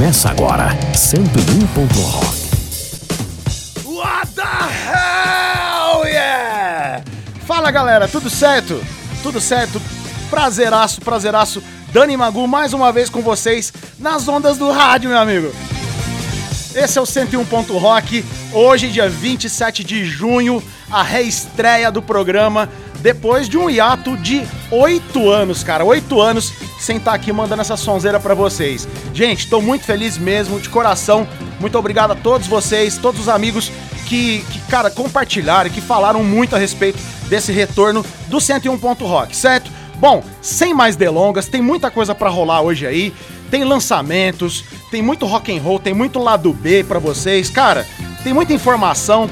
Começa agora, 101. Rock. What the hell, yeah! Fala galera, tudo certo? Tudo certo? Prazeraço, prazeraço. Dani Magu mais uma vez com vocês nas ondas do rádio, meu amigo. Esse é o 101. Rock. Hoje, dia 27 de junho, a reestreia do programa depois de um hiato de oito anos, cara. Oito anos sem estar aqui mandando essa sonzeira para vocês. Gente, tô muito feliz mesmo, de coração. Muito obrigado a todos vocês, todos os amigos que, que cara, compartilharam e que falaram muito a respeito desse retorno do 101. Rock, certo? Bom, sem mais delongas, tem muita coisa para rolar hoje aí. Tem lançamentos, tem muito rock and roll, tem muito lado B para vocês. Cara, tem muita informação.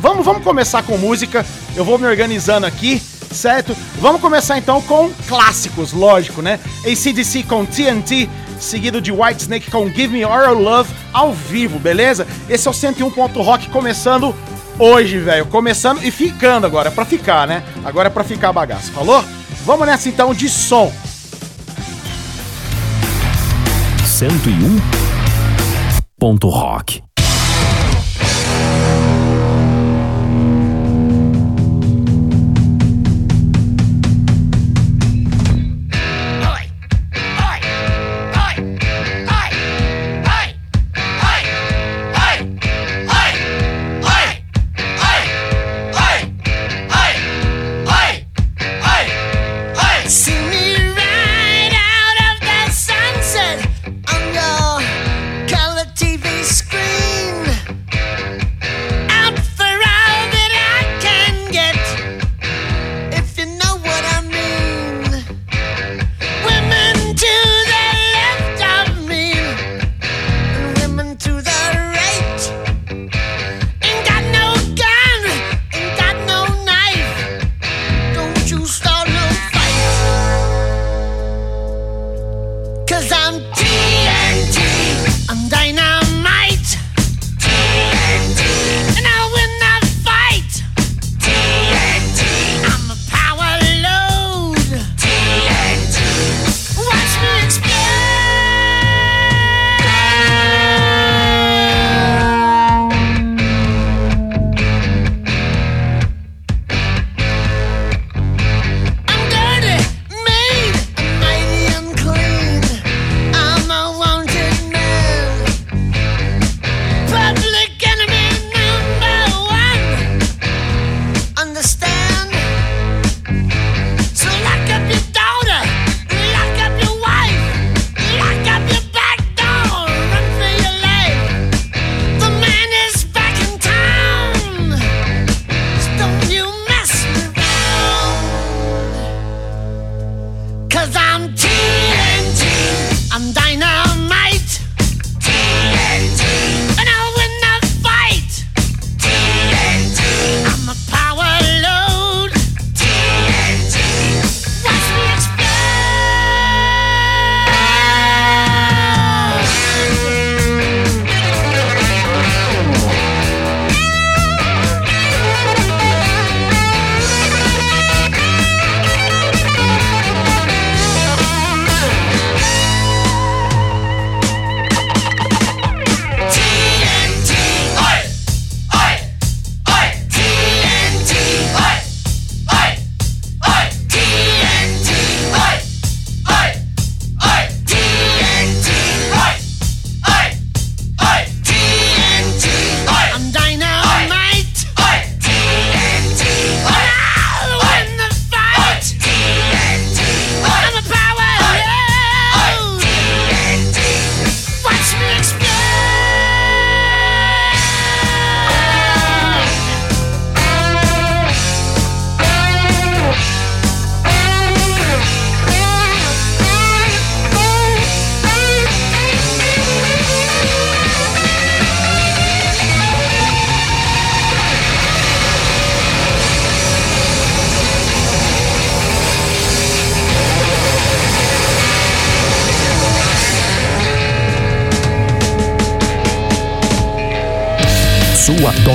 Vamos, vamos começar com música. Eu vou me organizando aqui certo? Vamos começar então com clássicos, lógico, né? ACDC com TNT, seguido de Whitesnake com Give Me All Your Love ao vivo, beleza? Esse é o 101. Rock começando hoje, velho. Começando e ficando agora, é pra ficar, né? Agora é pra ficar bagaço, falou? Vamos nessa então de som. 101. Ponto rock.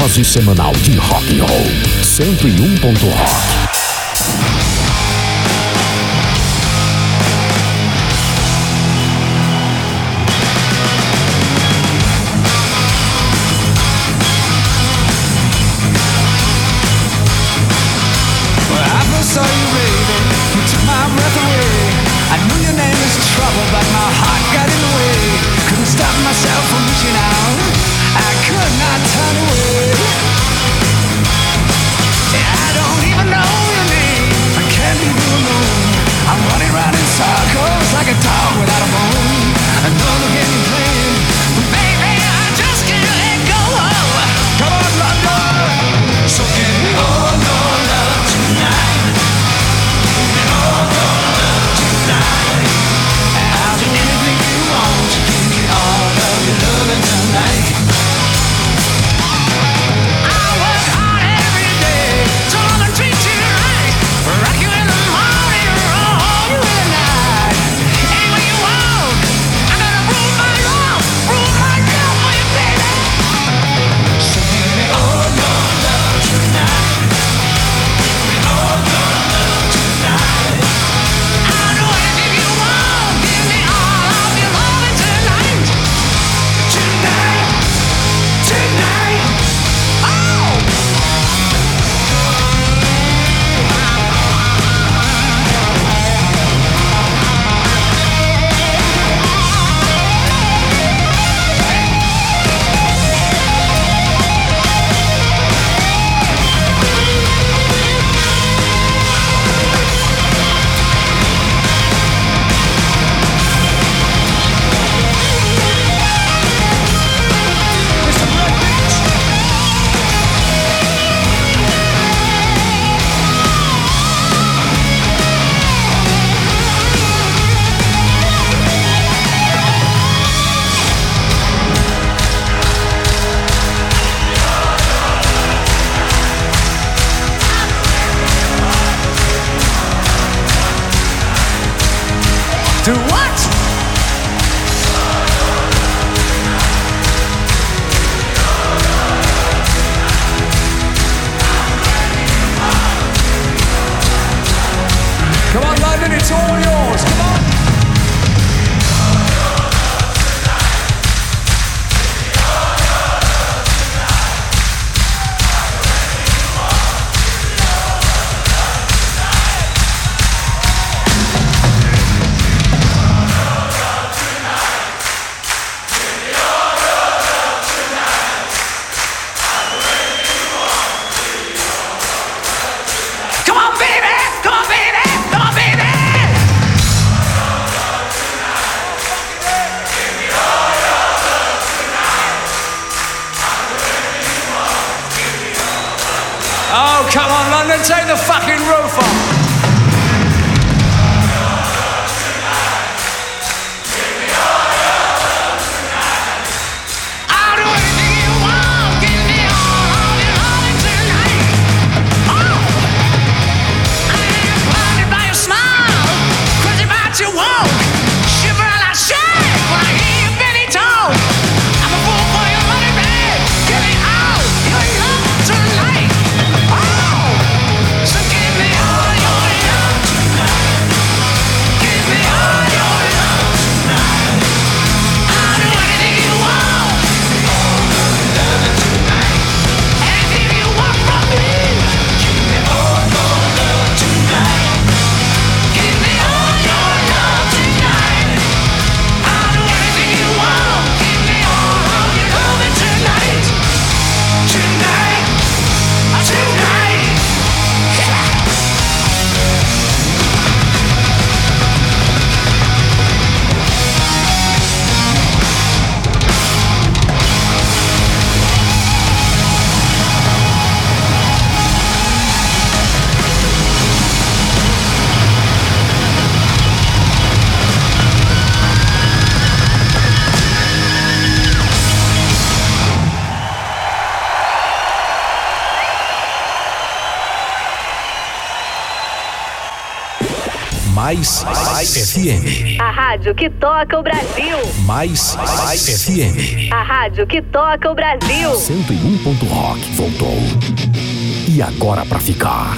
Dose semanal de rock and roll. 101. Rock. Toca o Brasil. Mais, Mais FM. A rádio que toca o Brasil. 101. Rock voltou. E agora para ficar.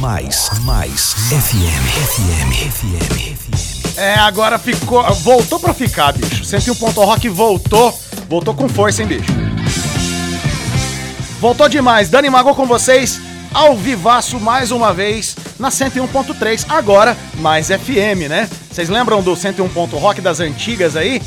Mais, mais FM, FM, FM. É, agora ficou, voltou para ficar, bicho. 101. Rock voltou, voltou com força, hein, bicho. Voltou demais. Dani Mago com vocês ao vivaço mais uma vez na 101.3, agora mais FM, né? Vocês lembram do 101. Rock das antigas aí?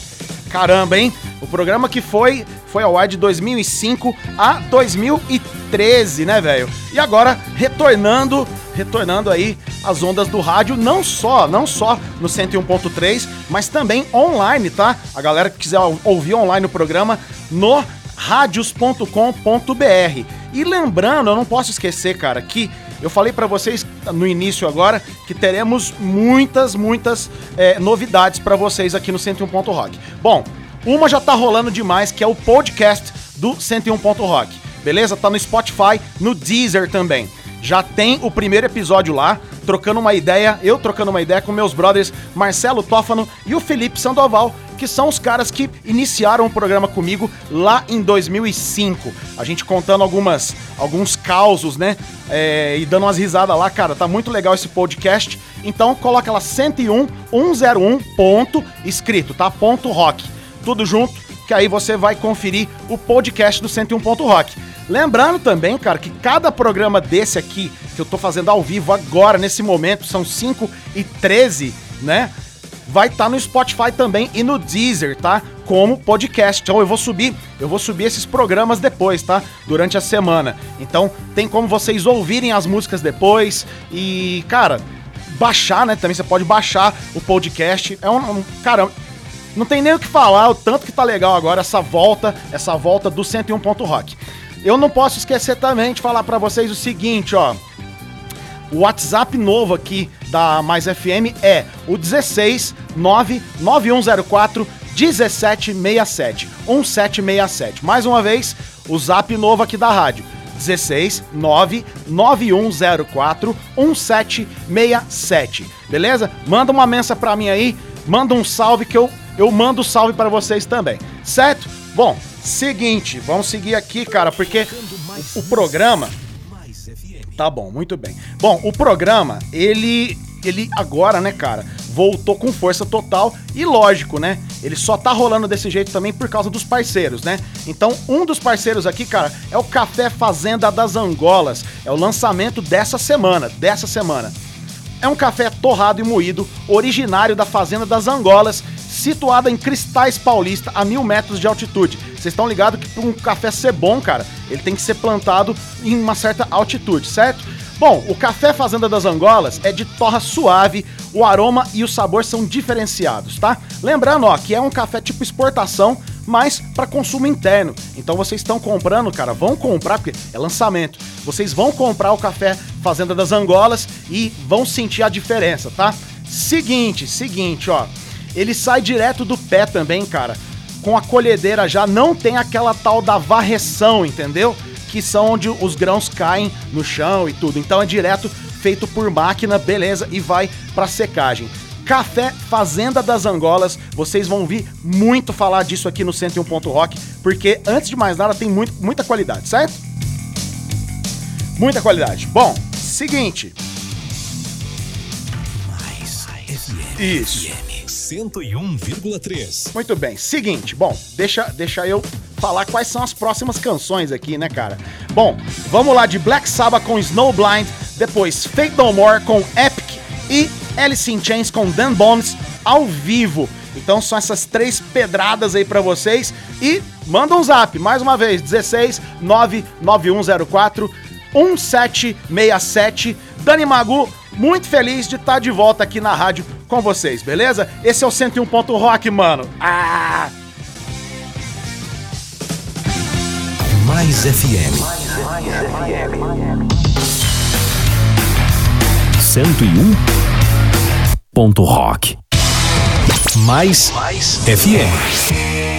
Caramba, hein? O programa que foi foi ao ar de 2005 a 2013, né, velho? E agora retornando, retornando aí as ondas do rádio, não só, não só no 101.3, mas também online, tá? A galera que quiser ouvir online o programa no radios.com.br. E lembrando, eu não posso esquecer, cara, que eu falei para vocês no início agora que teremos muitas, muitas é, novidades para vocês aqui no 101. Rock. Bom, uma já tá rolando demais, que é o podcast do 101. Rock. Beleza? Tá no Spotify, no Deezer também. Já tem o primeiro episódio lá, trocando uma ideia, eu trocando uma ideia com meus brothers Marcelo Tófano e o Felipe Sandoval, que são os caras que iniciaram o programa comigo lá em 2005. A gente contando algumas, alguns causos, né? É, e dando umas risadas lá, cara, tá muito legal esse podcast. Então coloca lá 101 101 ponto escrito, tá? Ponto rock. Tudo junto, que aí você vai conferir o podcast do 101 ponto rock. Lembrando também, cara, que cada programa desse aqui, que eu tô fazendo ao vivo agora, nesse momento, são 5 e 13, né? vai estar tá no Spotify também e no Deezer, tá? Como podcast. Então eu vou subir, eu vou subir esses programas depois, tá? Durante a semana. Então tem como vocês ouvirem as músicas depois e, cara, baixar, né? Também você pode baixar o podcast. É um, um cara, não tem nem o que falar, o tanto que tá legal agora essa volta, essa volta do 101. Rock. Eu não posso esquecer também de falar para vocês o seguinte, ó. O WhatsApp novo aqui da Mais FM é o 16 99104 1767 1767. Mais uma vez, o zap novo aqui da rádio. 16 99104 1767. Beleza? Manda uma mensagem pra mim aí, manda um salve que eu eu mando salve para vocês também. Certo? Bom, seguinte, vamos seguir aqui, cara, porque o, o programa Tá bom, muito bem. Bom, o programa, ele ele agora, né, cara, voltou com força total e lógico, né? Ele só tá rolando desse jeito também por causa dos parceiros, né? Então, um dos parceiros aqui, cara, é o Café Fazenda das Angolas. É o lançamento dessa semana, dessa semana. É um café torrado e moído, originário da Fazenda das Angolas, situada em Cristais Paulista, a mil metros de altitude. Vocês estão ligados que para um café ser bom, cara, ele tem que ser plantado em uma certa altitude, certo? Bom, o café Fazenda das Angolas é de torra suave, o aroma e o sabor são diferenciados, tá? Lembrando, ó, que é um café tipo exportação, mas para consumo interno. Então vocês estão comprando, cara, vão comprar porque é lançamento. Vocês vão comprar o café Fazenda das Angolas e vão sentir a diferença, tá? Seguinte, seguinte, ó. Ele sai direto do pé também, cara. Com a colhedeira já não tem aquela tal da varreção, entendeu? que são onde os grãos caem no chão e tudo. Então é direto feito por máquina, beleza, e vai para secagem. Café Fazenda das Angolas, vocês vão ouvir muito falar disso aqui no 101. Rock, porque antes de mais nada tem muito, muita qualidade, certo? Muita qualidade. Bom, seguinte. Mais FM. Isso. 101,3. Muito bem. Seguinte, bom, deixa, deixa eu falar quais são as próximas canções aqui, né, cara? Bom, vamos lá de Black Sabbath com Snowblind, depois Fate No More com Epic e Alice in Chains com Dan Bones ao vivo. Então são essas três pedradas aí para vocês e manda um zap, mais uma vez, 16 99104 1767. Dani Magu, muito feliz de estar tá de volta aqui na rádio com vocês, beleza? Esse é o 101. Rock, mano. Ah! Mais FM. Mais, FM. 101. Rock. Mais, Mais FM.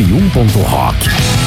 101.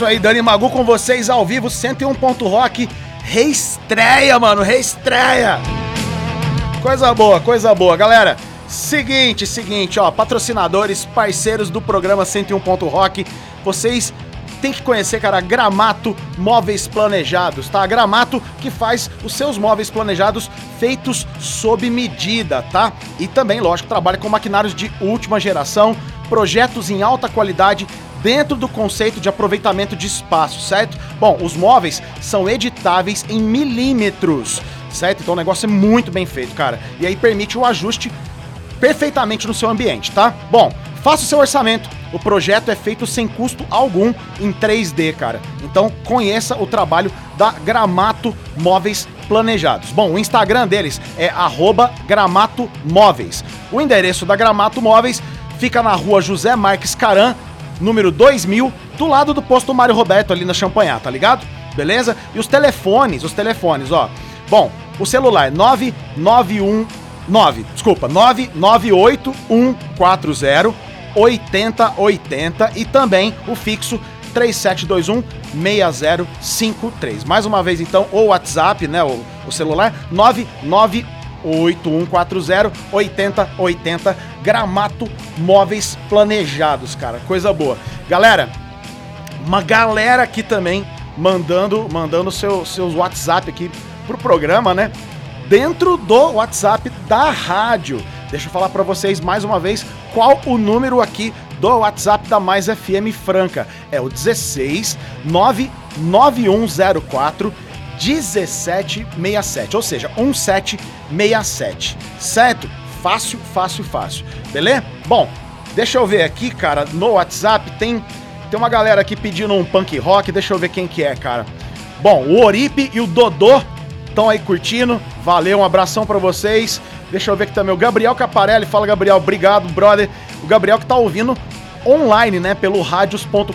Isso aí, Dani Magu com vocês ao vivo, 101 Ponto Rock, reestreia, mano, reestreia. Coisa boa, coisa boa, galera. Seguinte, seguinte, ó, patrocinadores, parceiros do programa 101 Ponto Rock, vocês têm que conhecer, cara, Gramato Móveis Planejados, tá? Gramato que faz os seus móveis planejados feitos sob medida, tá? E também, lógico, trabalha com maquinários de última geração, projetos em alta qualidade dentro do conceito de aproveitamento de espaço, certo? Bom, os móveis são editáveis em milímetros, certo? Então o negócio é muito bem feito, cara. E aí permite o ajuste perfeitamente no seu ambiente, tá? Bom, faça o seu orçamento. O projeto é feito sem custo algum em 3D, cara. Então conheça o trabalho da Gramato Móveis Planejados. Bom, o Instagram deles é Gramato Móveis. O endereço da Gramato Móveis fica na rua José Marques Caran, número 2000, do lado do posto Mário Roberto ali na Champanhar, tá ligado? Beleza? E os telefones, os telefones, ó. Bom, o celular 9919, desculpa, 998140 8080 e também o fixo 3721 6053. Mais uma vez então, o WhatsApp, né, o, o celular 99814 8080 Gramato Móveis Planejados, cara. Coisa boa. Galera, uma galera aqui também mandando mandando seu, seus WhatsApp aqui pro programa, né? Dentro do WhatsApp da rádio. Deixa eu falar para vocês mais uma vez qual o número aqui do WhatsApp da Mais FM Franca. É o 16 99104 1767, ou seja, 1767, certo? Fácil, fácil, fácil. Beleza? Bom, deixa eu ver aqui, cara, no WhatsApp tem tem uma galera aqui pedindo um punk rock, deixa eu ver quem que é, cara. Bom, o Oripe e o Dodô estão aí curtindo. Valeu, um abração para vocês. Deixa eu ver aqui também o Gabriel Caparelli. Fala, Gabriel. Obrigado, brother. O Gabriel que tá ouvindo online, né, pelo radios.com.br,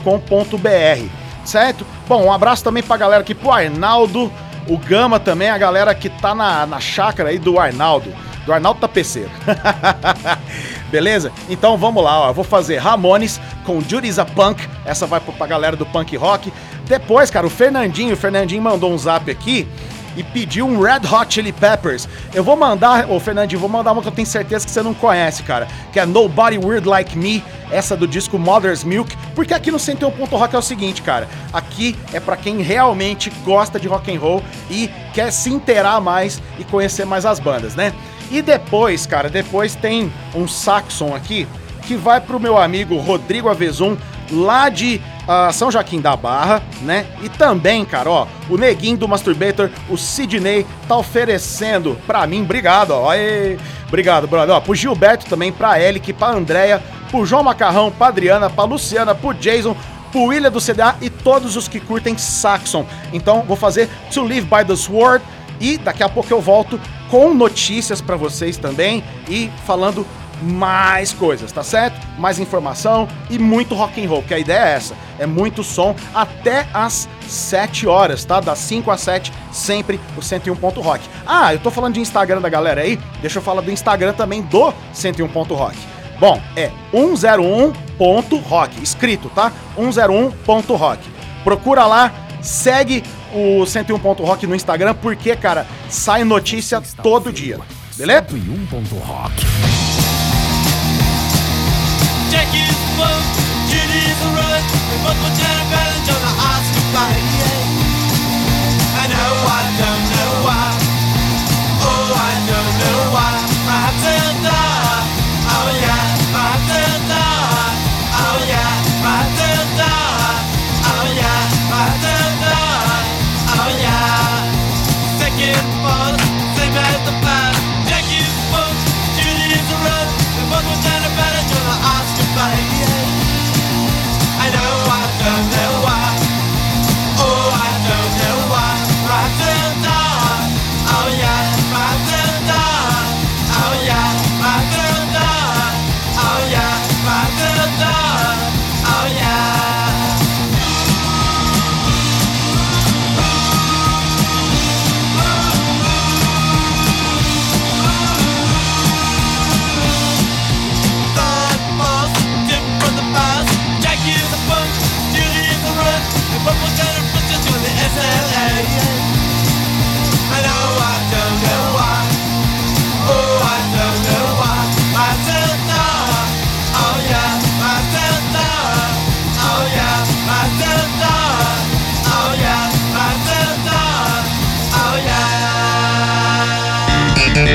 certo? Bom, um abraço também pra galera aqui, pro Arnaldo, o Gama também, a galera que tá na, na chácara aí do Arnaldo, do Arnaldo Tapeceiro. Beleza? Então vamos lá, ó. Eu vou fazer Ramones com Judy's a Punk. Essa vai pra galera do punk rock. Depois, cara, o Fernandinho, o Fernandinho mandou um zap aqui e pediu um Red Hot Chili Peppers. Eu vou mandar, ô Fernandinho, vou mandar uma que eu tenho certeza que você não conhece, cara, que é Nobody Weird Like Me, essa do disco Mother's Milk, porque aqui no 101 Ponto Rock é o seguinte, cara, aqui é para quem realmente gosta de rock and roll e quer se inteirar mais e conhecer mais as bandas, né? E depois, cara, depois tem um saxon aqui que vai pro meu amigo Rodrigo Avezum, lá de uh, São Joaquim da Barra, né? E também, cara, ó, o neguinho do Masturbator, o Sidney, tá oferecendo pra mim, obrigado, ó, aê, obrigado, brother, ó, pro Gilberto também, pra Elic, pra Andréia, pro João Macarrão, pra Adriana, pra Luciana, pro Jason, pro William do CDA e todos os que curtem Saxon. Então, vou fazer To Live by the Sword e daqui a pouco eu volto com notícias para vocês também e falando mais coisas, tá certo? Mais informação e muito rock and roll, que a ideia é essa, é muito som até as 7 horas, tá? Das 5 às 7, sempre o 101 ponto rock. Ah, eu tô falando de Instagram da galera aí, deixa eu falar do Instagram também do 101 ponto rock. Bom, é 101.rock, escrito, tá? 101.rock. Procura lá, segue o 101 ponto rock no Instagram, porque, cara, sai notícia todo dia. Beleza? 101.rock. Jack is a run, we both put down a balance on the. I know I don't know why. Oh, I don't know why. On. Oh yeah,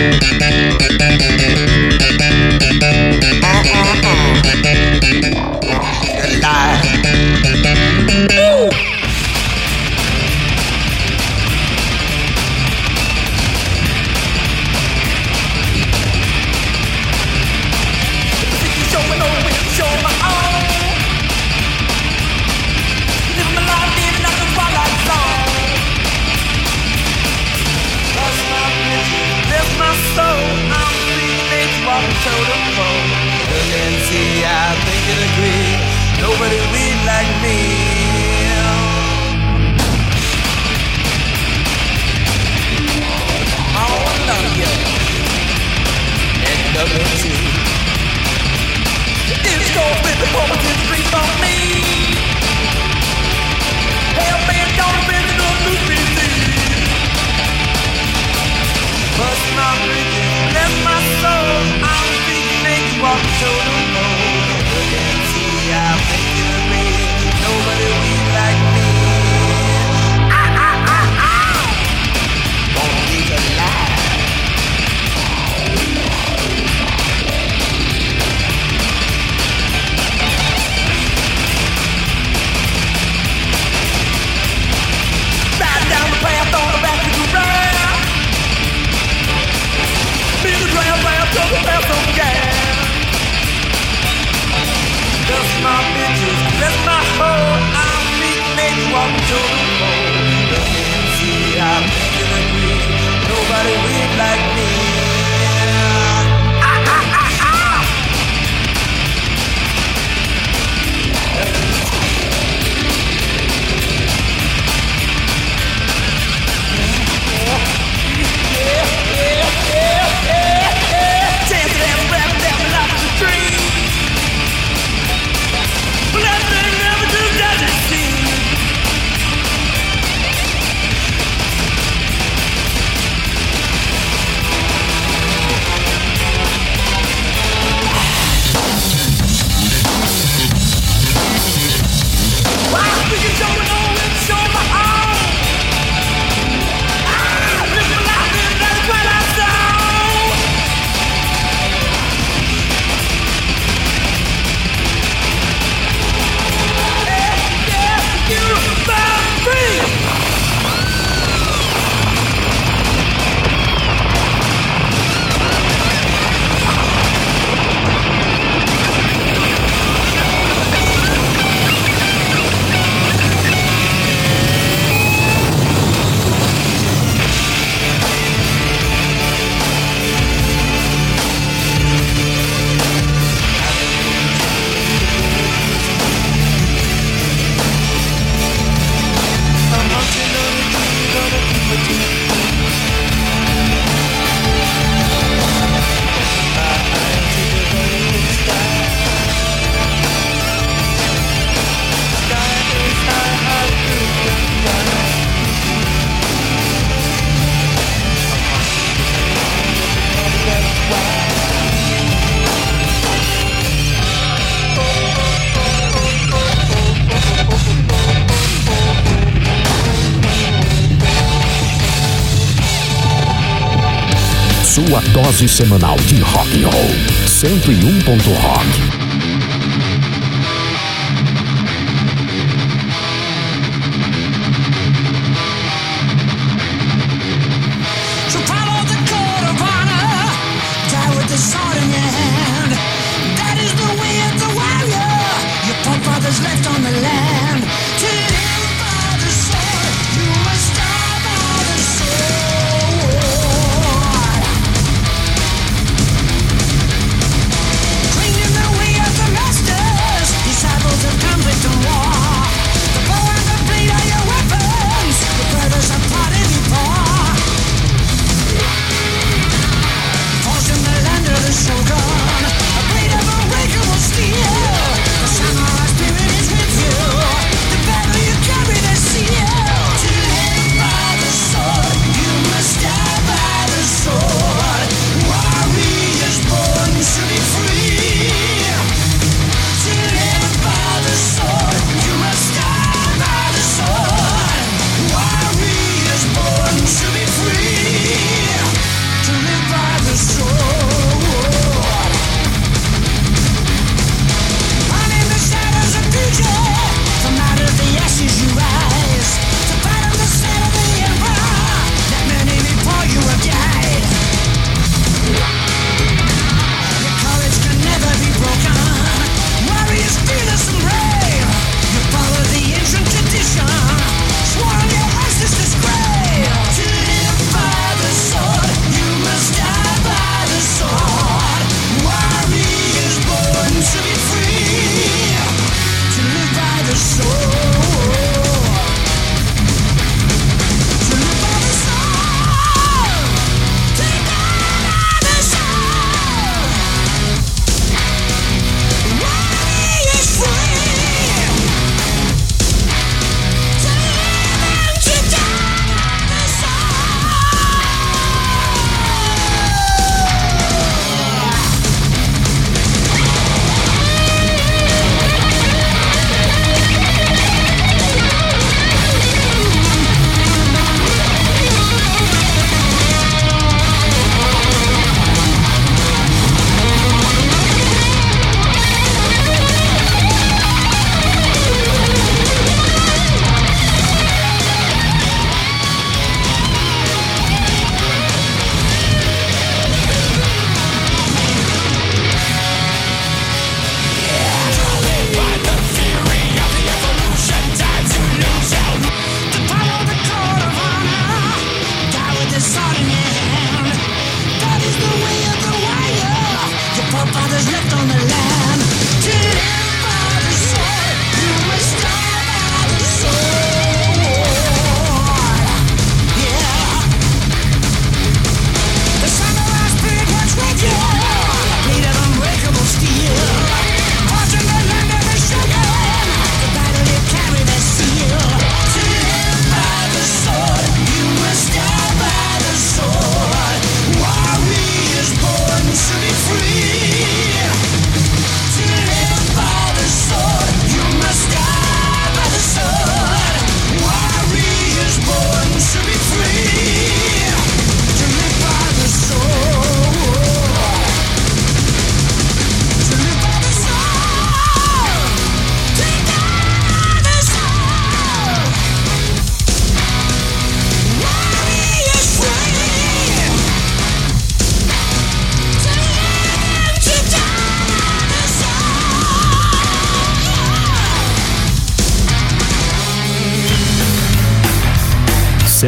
Thank you. dose semanal de rock and roll. 101. Rock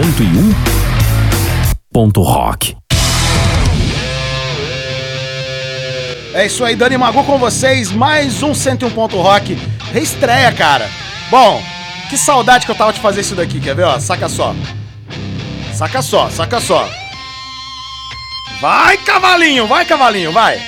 101 ponto rock. É isso aí, Dani Magu com vocês, mais um 101 Ponto Rock, reestreia, cara. Bom, que saudade que eu tava de fazer isso daqui, quer ver, ó? Saca só. Saca só, saca só. Vai, cavalinho, vai, cavalinho, vai.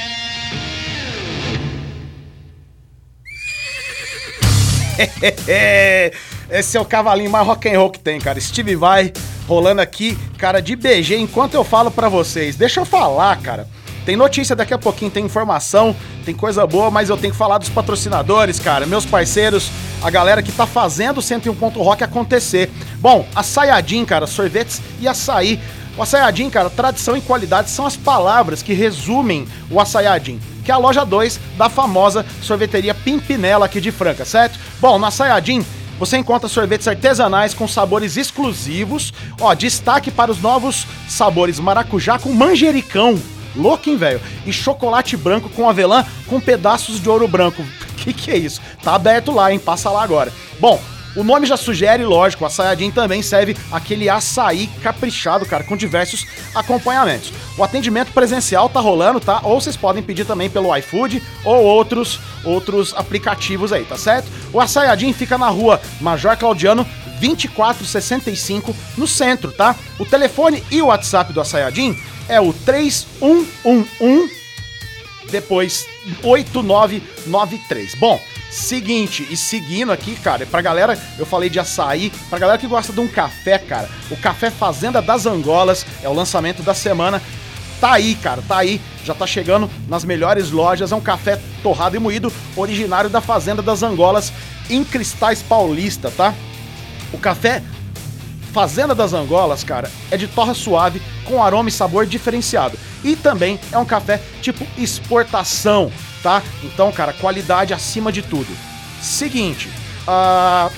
Esse é o cavalinho mais rock and roll que tem, cara. Steve Vai rolando aqui, cara, de BG, enquanto eu falo pra vocês. Deixa eu falar, cara. Tem notícia daqui a pouquinho, tem informação, tem coisa boa, mas eu tenho que falar dos patrocinadores, cara, meus parceiros, a galera que tá fazendo o 101 Ponto Rock acontecer. Bom, a Sayajin, cara, sorvetes e açaí. O Açaiadin, cara, tradição e qualidade são as palavras que resumem o Açaiadin, que é a loja 2 da famosa sorveteria Pimpinela aqui de Franca, certo? Bom, no Açaiadin você encontra sorvetes artesanais com sabores exclusivos. Ó, destaque para os novos sabores maracujá com manjericão. Louco, hein, velho? E chocolate branco com avelã com pedaços de ouro branco. Que que é isso? Tá aberto lá, hein? Passa lá agora. Bom, o nome já sugere, lógico, o açaiadinho também serve aquele açaí caprichado, cara, com diversos acompanhamentos. O atendimento presencial tá rolando, tá? Ou vocês podem pedir também pelo iFood ou outros outros aplicativos aí, tá certo? O açaiadinho fica na rua Major Claudiano 2465 no centro, tá? O telefone e o WhatsApp do açaiadinho é o 3111 depois 8993. Bom, seguinte, e seguindo aqui, cara, pra galera, eu falei de açaí, pra galera que gosta de um café, cara, o Café Fazenda das Angolas é o lançamento da semana. Tá aí, cara, tá aí, já tá chegando nas melhores lojas, é um café torrado e moído, originário da Fazenda das Angolas, em Cristais Paulista, tá? O café Fazenda das Angolas, cara, é de torra suave, com aroma e sabor diferenciado. E também é um café tipo exportação, tá? Então, cara, qualidade acima de tudo. Seguinte, ah,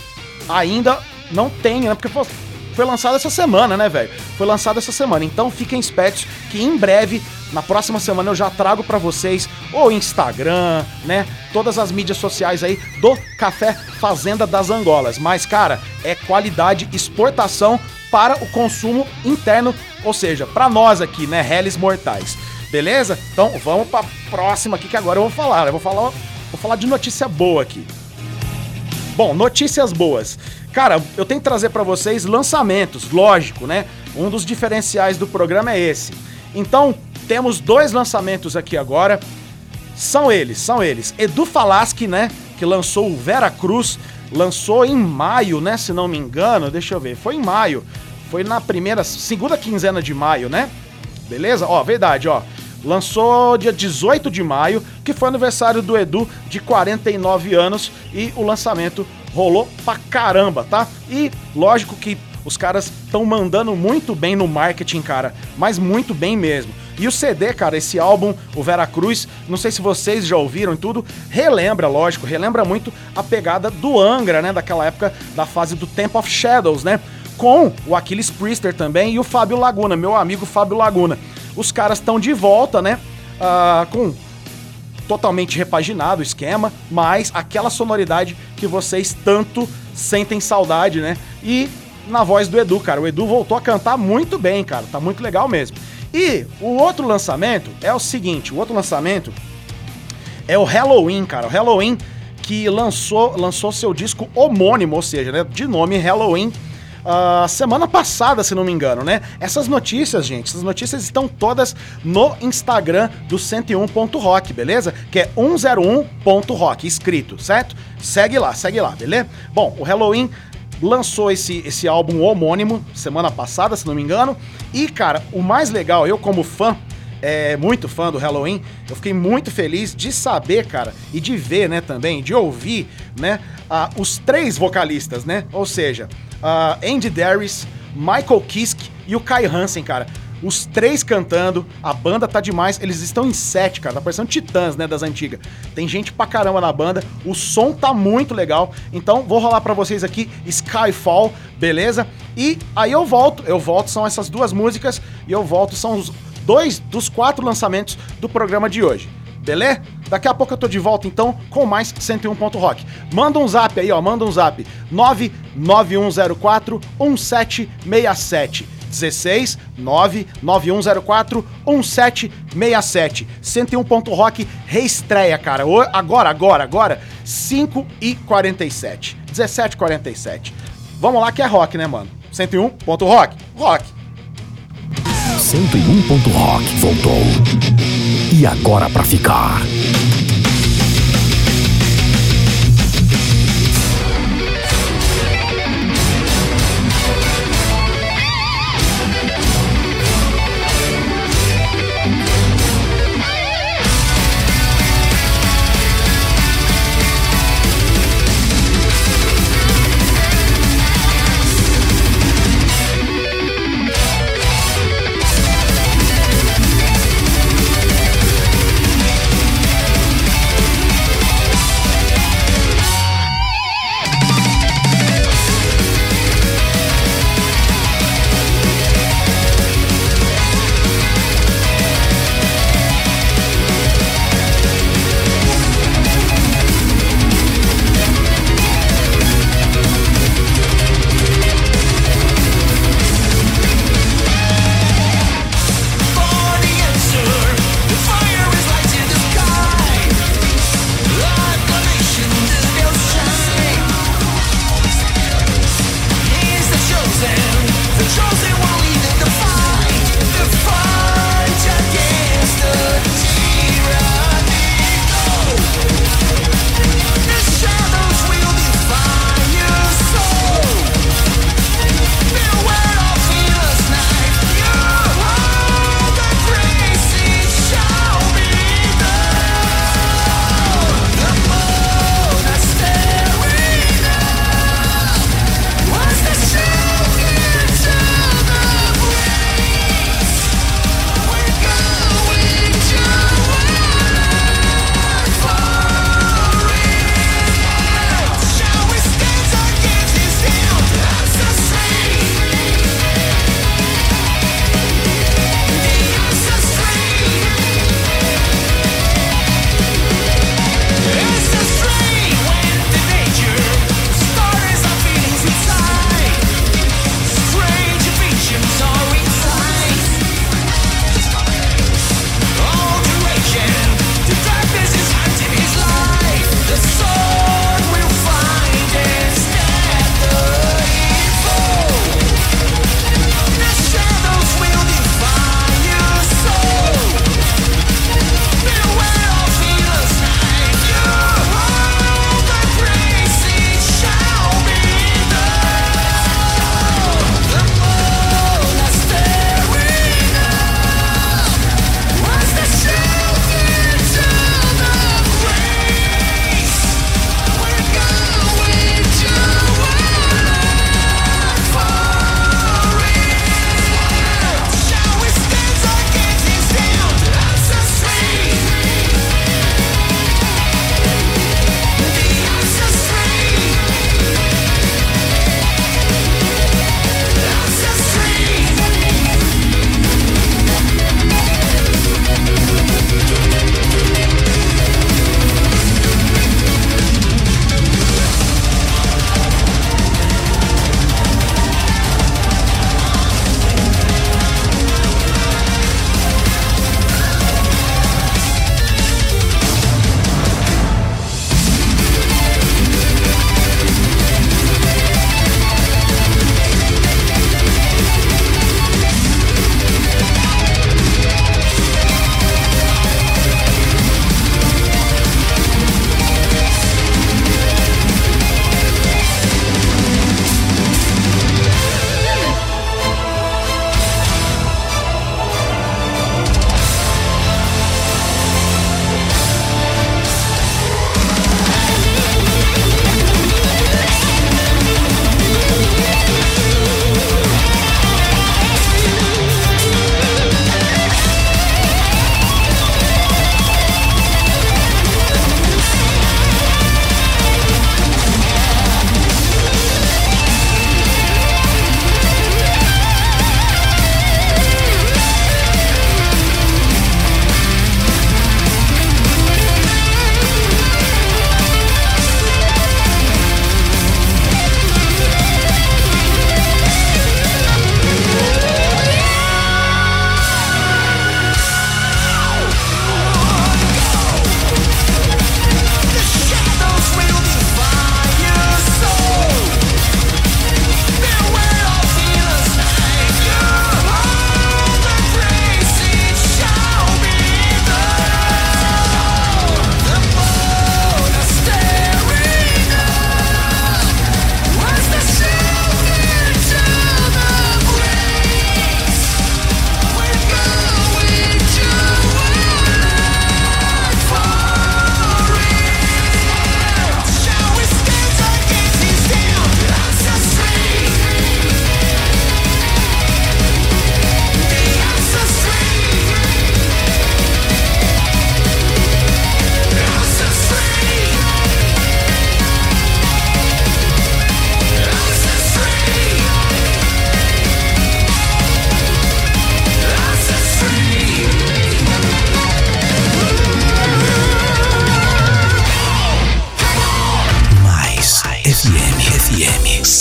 ainda não tem, né? Porque foi lançado essa semana, né, velho? Foi lançado essa semana. Então fiquem espertos que em breve, na próxima semana, eu já trago pra vocês o Instagram, né? Todas as mídias sociais aí do Café Fazenda das Angolas. Mas, cara, é qualidade exportação para o consumo interno, ou seja, pra nós aqui, né, réis mortais. Beleza? Então vamos pra próxima aqui que agora eu vou falar. Eu vou falar, vou falar de notícia boa aqui. Bom, notícias boas. Cara, eu tenho que trazer pra vocês lançamentos, lógico, né? Um dos diferenciais do programa é esse. Então, temos dois lançamentos aqui agora. São eles, são eles. Edu Falaschi, né? Que lançou o Vera Cruz. Lançou em maio, né? Se não me engano. Deixa eu ver. Foi em maio. Foi na primeira, segunda quinzena de maio, né? Beleza? Ó, verdade, ó. Lançou dia 18 de maio, que foi aniversário do Edu de 49 anos e o lançamento rolou pra caramba, tá? E lógico que os caras estão mandando muito bem no marketing, cara, mas muito bem mesmo. E o CD, cara, esse álbum, o Vera Cruz, não sei se vocês já ouviram e tudo, relembra, lógico, relembra muito a pegada do Angra, né, daquela época da fase do Temple of Shadows, né? Com o Aquiles Priester também e o Fábio Laguna, meu amigo Fábio Laguna. Os caras estão de volta, né? ah, com totalmente repaginado o esquema, mas aquela sonoridade que vocês tanto sentem saudade, né? E na voz do Edu, cara. O Edu voltou a cantar muito bem, cara. Tá muito legal mesmo. E o outro lançamento é o seguinte: o outro lançamento é o Halloween, cara. O Halloween que lançou, lançou seu disco homônimo, ou seja, né, de nome Halloween, uh, semana passada, se não me engano, né? Essas notícias, gente, essas notícias estão todas no Instagram do 101.rock, beleza? Que é 101.rock, escrito, certo? Segue lá, segue lá, beleza? Bom, o Halloween lançou esse, esse álbum homônimo semana passada, se não me engano. E, cara, o mais legal, eu como fã, é, muito fã do Halloween, eu fiquei muito feliz de saber, cara, e de ver, né, também, de ouvir, né, uh, os três vocalistas, né? Ou seja, uh, Andy Darius, Michael Kiske e o Kai Hansen, cara. Os três cantando, a banda tá demais. Eles estão em sete, cara. Tá parecendo titãs, né? Das antigas. Tem gente pra caramba na banda. O som tá muito legal. Então, vou rolar pra vocês aqui Skyfall, beleza? E aí eu volto. Eu volto, são essas duas músicas. E eu volto, são os dois dos quatro lançamentos do programa de hoje. Beleza? Daqui a pouco eu tô de volta então com mais 101.rock. Manda um zap aí, ó, manda um zap. 99104 1767. 16 99104 1767. 101.rock reestreia, cara. Agora, agora, agora, 5 e 47. 17 47. Vamos lá que é rock, né, mano? 101.rock. Rock. 101.rock voltou. E agora pra ficar.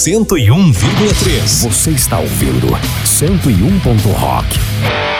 101,3. Você está ouvindo 101. Rock.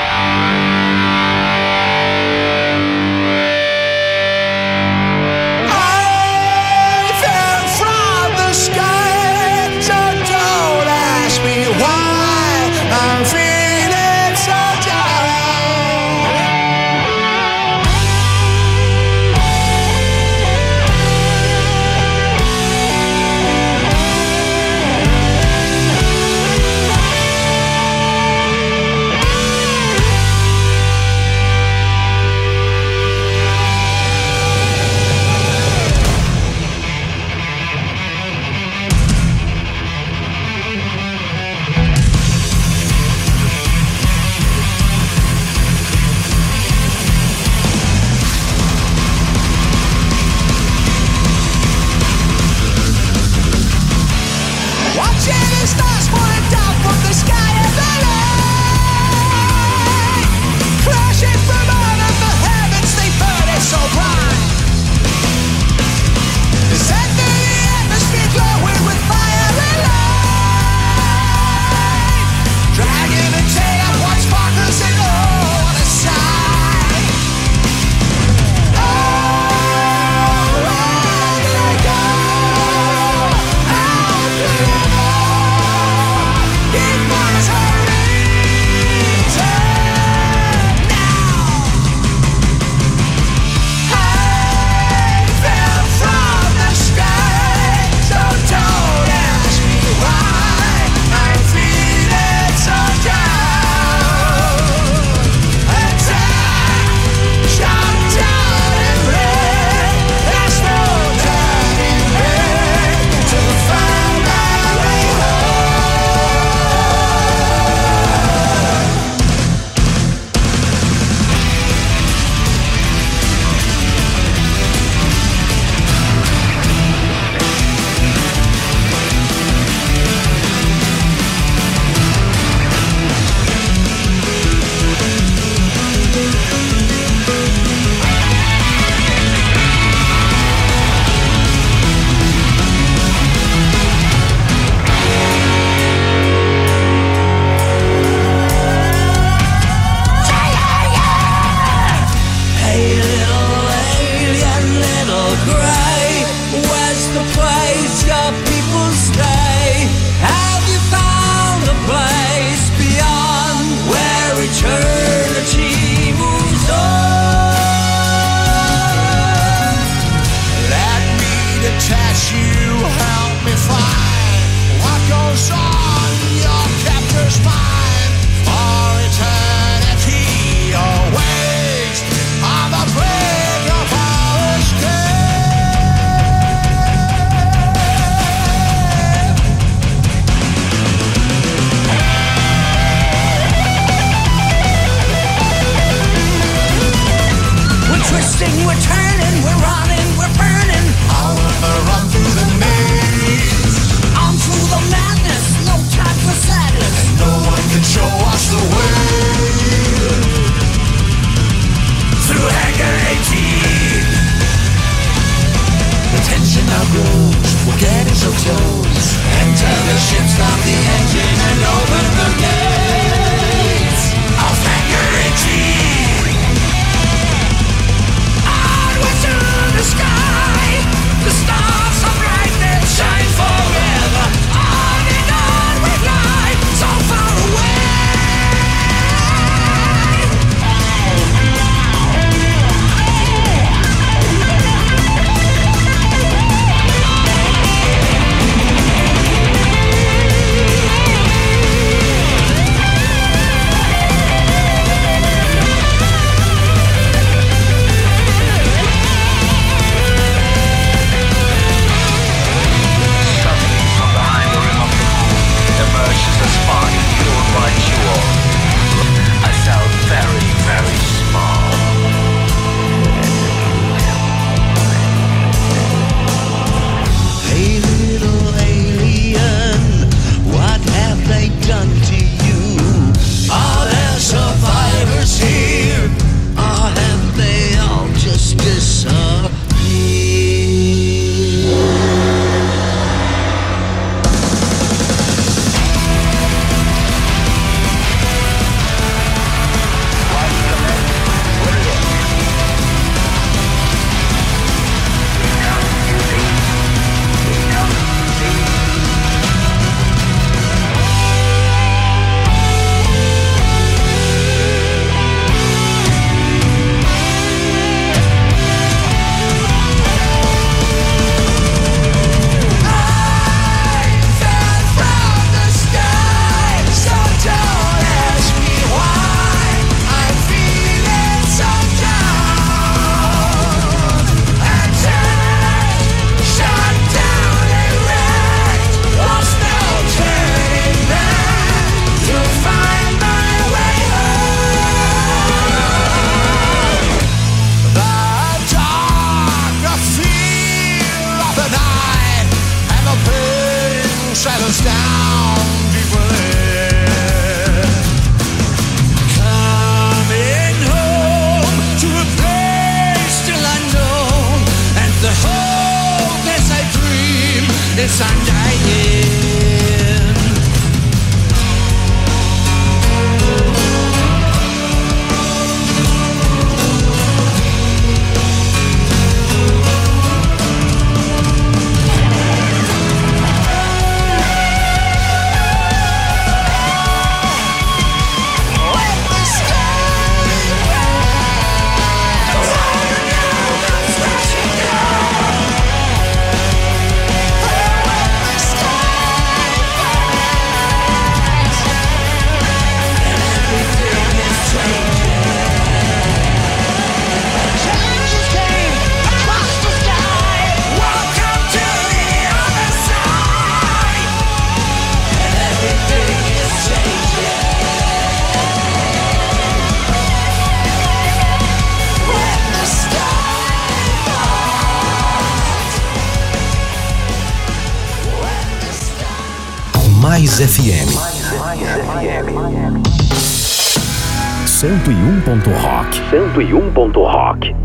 101. Rock. 101. Rock.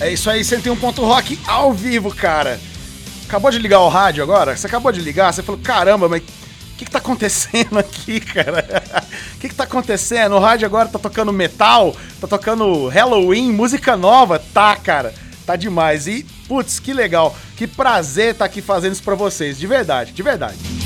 É isso aí, 101 ponto rock ao vivo, cara. Acabou de ligar o rádio agora? Você acabou de ligar, você falou, caramba, mas o que, que tá acontecendo aqui, cara? O que, que tá acontecendo? O rádio agora tá tocando metal, tá tocando Halloween, música nova. Tá, cara. Tá demais. E, putz, que legal. Que prazer tá aqui fazendo isso pra vocês. De verdade, de verdade.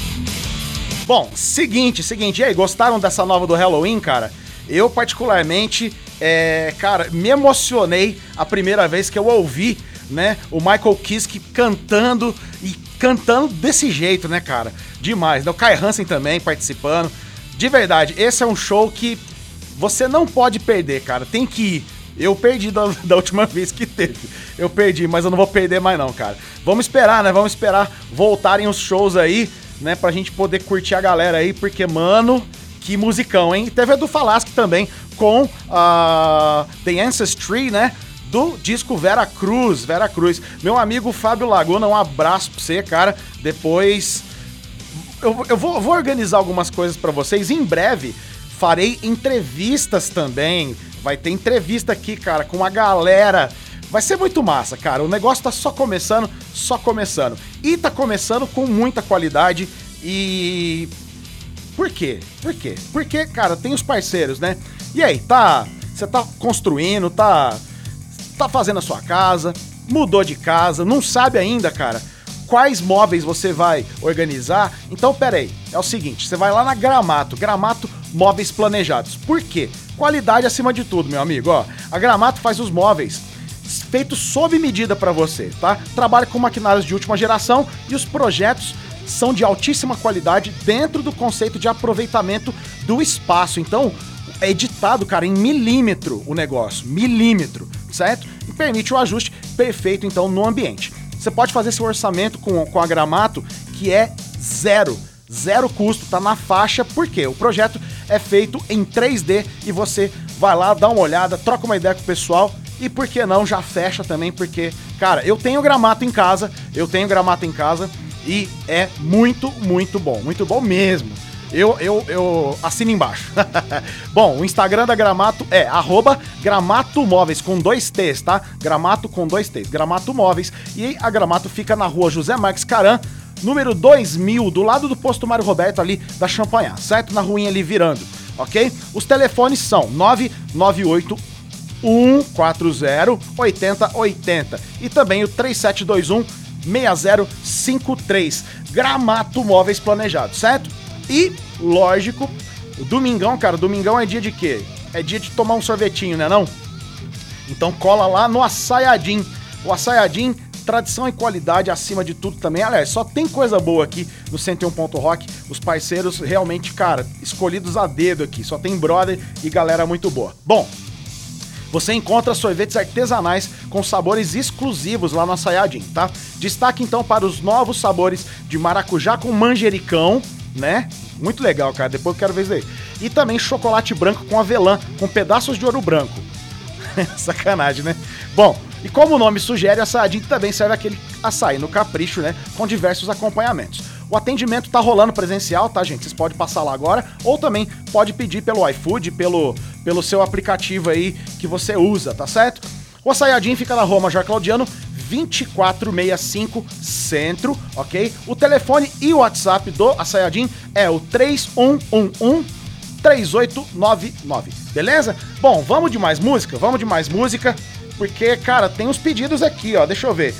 Bom, seguinte, seguinte. E aí, gostaram dessa nova do Halloween, cara? Eu, particularmente, é, cara, me emocionei a primeira vez que eu ouvi, né, o Michael Kiske cantando e cantando desse jeito, né, cara? Demais. né? O Kai Hansen também participando. De verdade, esse é um show que você não pode perder, cara. Tem que ir. Eu perdi da, da última vez que teve. Eu perdi, mas eu não vou perder mais não, cara. Vamos esperar, né? Vamos esperar voltarem os shows aí, né? Pra gente poder curtir a galera aí, porque, mano, que musicão, hein? E teve a do Falasque também, com a The Ancestry, né? Do disco Vera Cruz, Vera Cruz. Meu amigo Fábio Laguna, um abraço pra você, cara. Depois eu, eu vou, vou organizar algumas coisas pra vocês. Em breve farei entrevistas também. Vai ter entrevista aqui, cara, com a galera. Vai ser muito massa, cara. O negócio tá só começando, só começando. E tá começando com muita qualidade e. Por quê? Por quê? Porque, cara, tem os parceiros, né? E aí, tá. Você tá construindo, tá. Tá fazendo a sua casa, mudou de casa, não sabe ainda, cara, quais móveis você vai organizar. Então, pera aí, é o seguinte, você vai lá na Gramato, Gramato Móveis Planejados. Por quê? Qualidade acima de tudo, meu amigo, ó. A Gramato faz os móveis feitos sob medida para você, tá? Trabalha com maquinários de última geração e os projetos são de altíssima qualidade dentro do conceito de aproveitamento do espaço. Então, é editado, cara, em milímetro o negócio, milímetro, certo? E permite o ajuste perfeito, então, no ambiente. Você pode fazer seu orçamento com, com a Gramato, que é zero, zero custo, tá na faixa, porque o projeto é feito em 3D e você vai lá, dá uma olhada, troca uma ideia com o pessoal e por que não já fecha também, porque, cara, eu tenho gramato em casa, eu tenho gramato em casa e é muito, muito bom, muito bom mesmo. Eu, eu, eu assino embaixo. bom, o Instagram da Gramato é arroba Gramato Móveis com dois T's, tá? Gramato com dois T's, Gramato Móveis. E a Gramato fica na rua José Marques Caran, número 2000, do lado do posto Mário Roberto ali da Champanhar, certo? Na ruinha ali virando, ok? Os telefones são 998 140 8080 e também o 3721 6053. Gramato Móveis Planejados, certo? E, lógico, domingão, cara, domingão é dia de quê? É dia de tomar um sorvetinho, né não? Então cola lá no Açaiadim. O Açaiadim, tradição e qualidade acima de tudo também. Aliás, só tem coisa boa aqui no 101 Ponto Rock. Os parceiros realmente, cara, escolhidos a dedo aqui. Só tem brother e galera muito boa. Bom, você encontra sorvetes artesanais com sabores exclusivos lá no Açaiadim, tá? Destaque então para os novos sabores de maracujá com manjericão, né? Muito legal, cara. Depois eu quero ver isso aí. E também chocolate branco com avelã, com pedaços de ouro branco. Sacanagem, né? Bom, e como o nome sugere, a Saadim também serve aquele açaí no capricho, né? Com diversos acompanhamentos. O atendimento tá rolando presencial, tá, gente? Vocês podem passar lá agora, ou também pode pedir pelo iFood, pelo, pelo seu aplicativo aí que você usa, tá certo? O Açaiadim fica na rua Major Claudiano, 2465 Centro, ok? O telefone e o WhatsApp do Assayadin é o 3111 3899, beleza? Bom, vamos de mais música? Vamos de mais música, porque, cara, tem uns pedidos aqui, ó, deixa eu ver.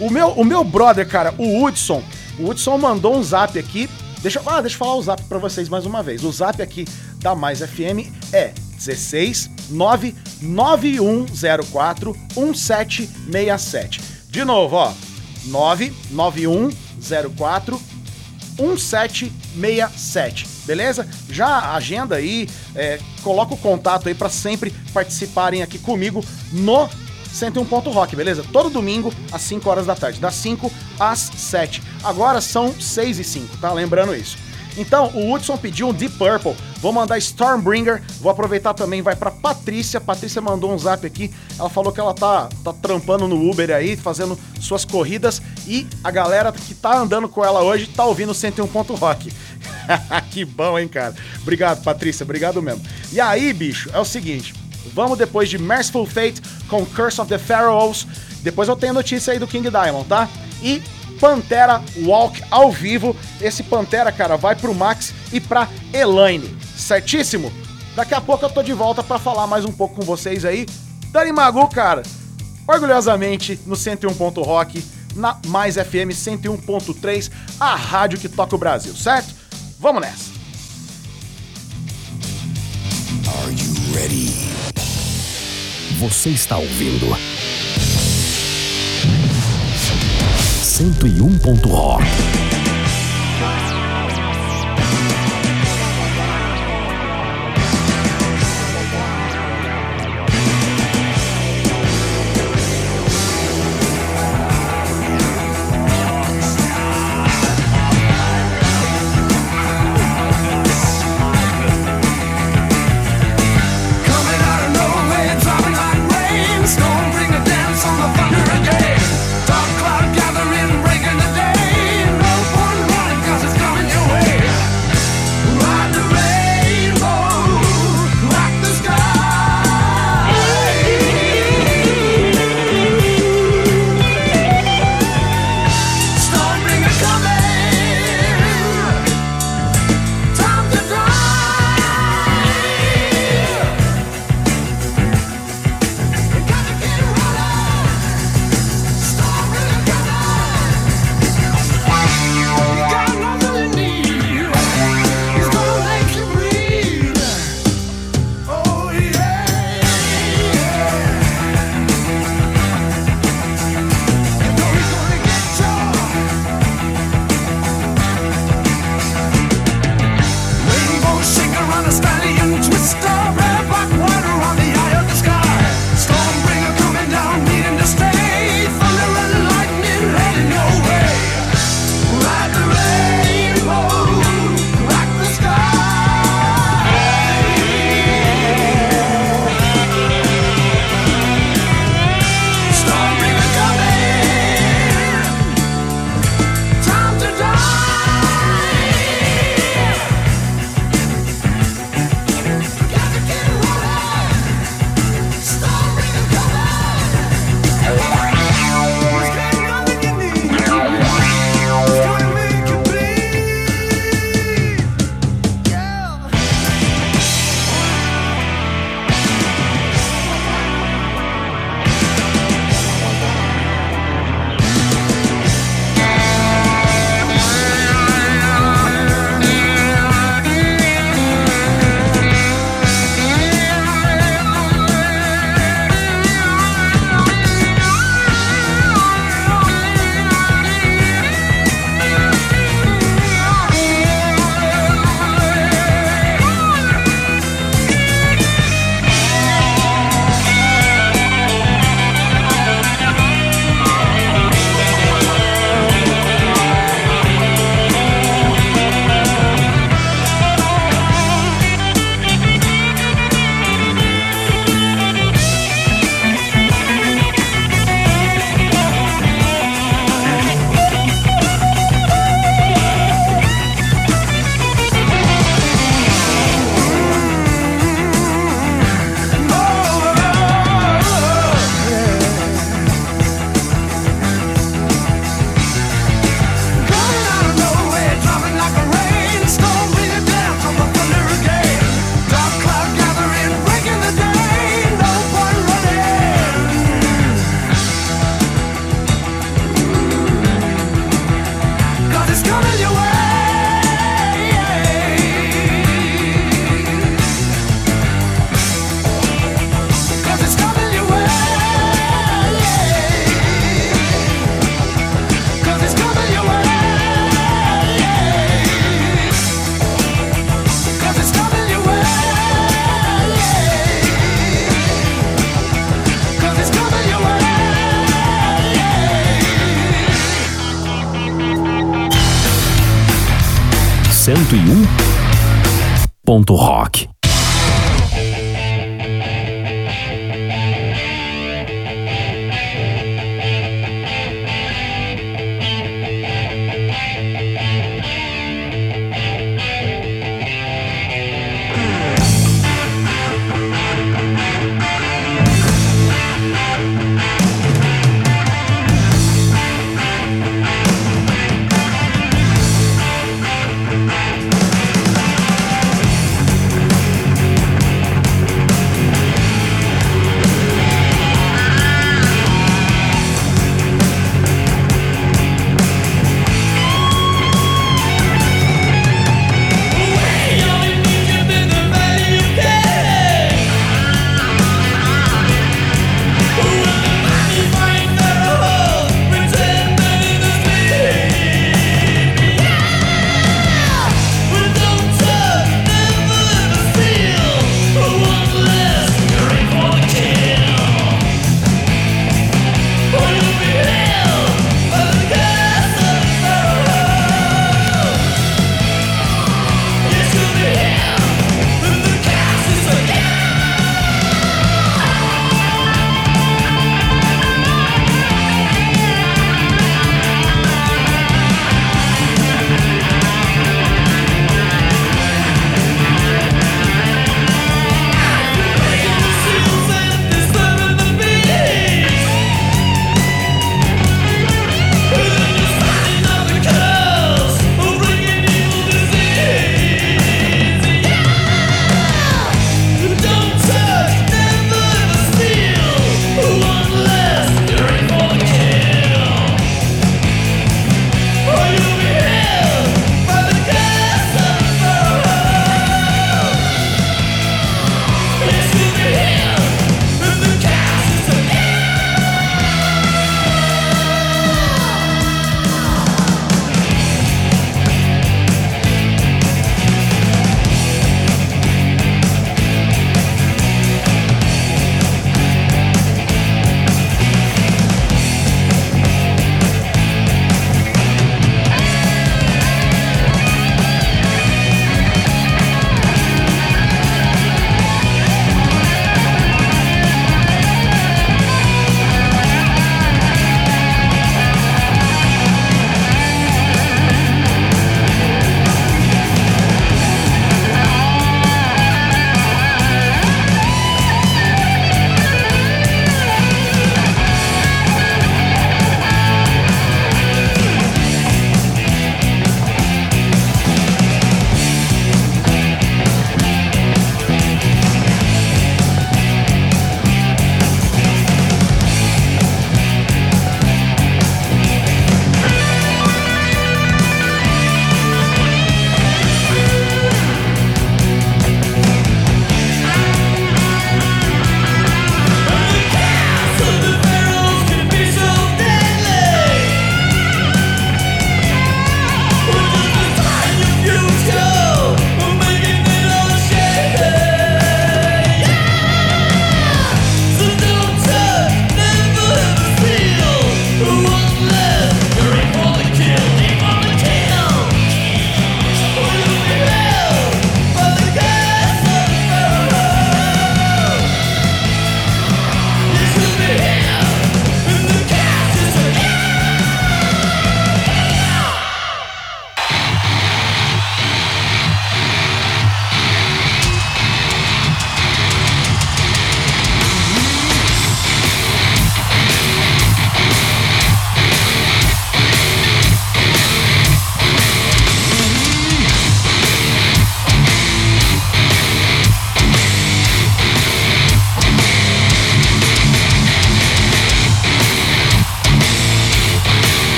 O meu, o meu brother, cara, o Hudson, o Hudson mandou um zap aqui. Deixa, ah, deixa eu falar o zap pra vocês mais uma vez. O zap aqui da Mais FM é 16 99104 1767. De novo, ó. 99104 1767, beleza? Já agenda aí, é, coloca o contato aí pra sempre participarem aqui comigo no 101 Ponto Rock, beleza? Todo domingo às 5 horas da tarde, das 5 às 7. Agora são 6 e 5, tá? Lembrando isso. Então, o Hudson pediu um Deep Purple. Vou mandar Stormbringer. Vou aproveitar também, vai pra Patrícia. Patrícia mandou um zap aqui. Ela falou que ela tá, tá trampando no Uber aí, fazendo suas corridas. E a galera que tá andando com ela hoje tá ouvindo o 101 Ponto Rock. que bom, hein, cara? Obrigado, Patrícia. Obrigado mesmo. E aí, bicho, é o seguinte. Vamos depois de Merciful Fate com Curse of the Pharaohs. Depois eu tenho notícia aí do King Diamond, tá? E Pantera Walk ao vivo. Esse Pantera, cara, vai pro Max e pra Elaine. Certíssimo? Daqui a pouco eu tô de volta pra falar mais um pouco com vocês aí. Dani Magu, cara, orgulhosamente no 101. Rock, na Mais FM 101.3, a rádio que toca o Brasil, certo? Vamos nessa. Are you ready? Você está ouvindo 101 ponto rock.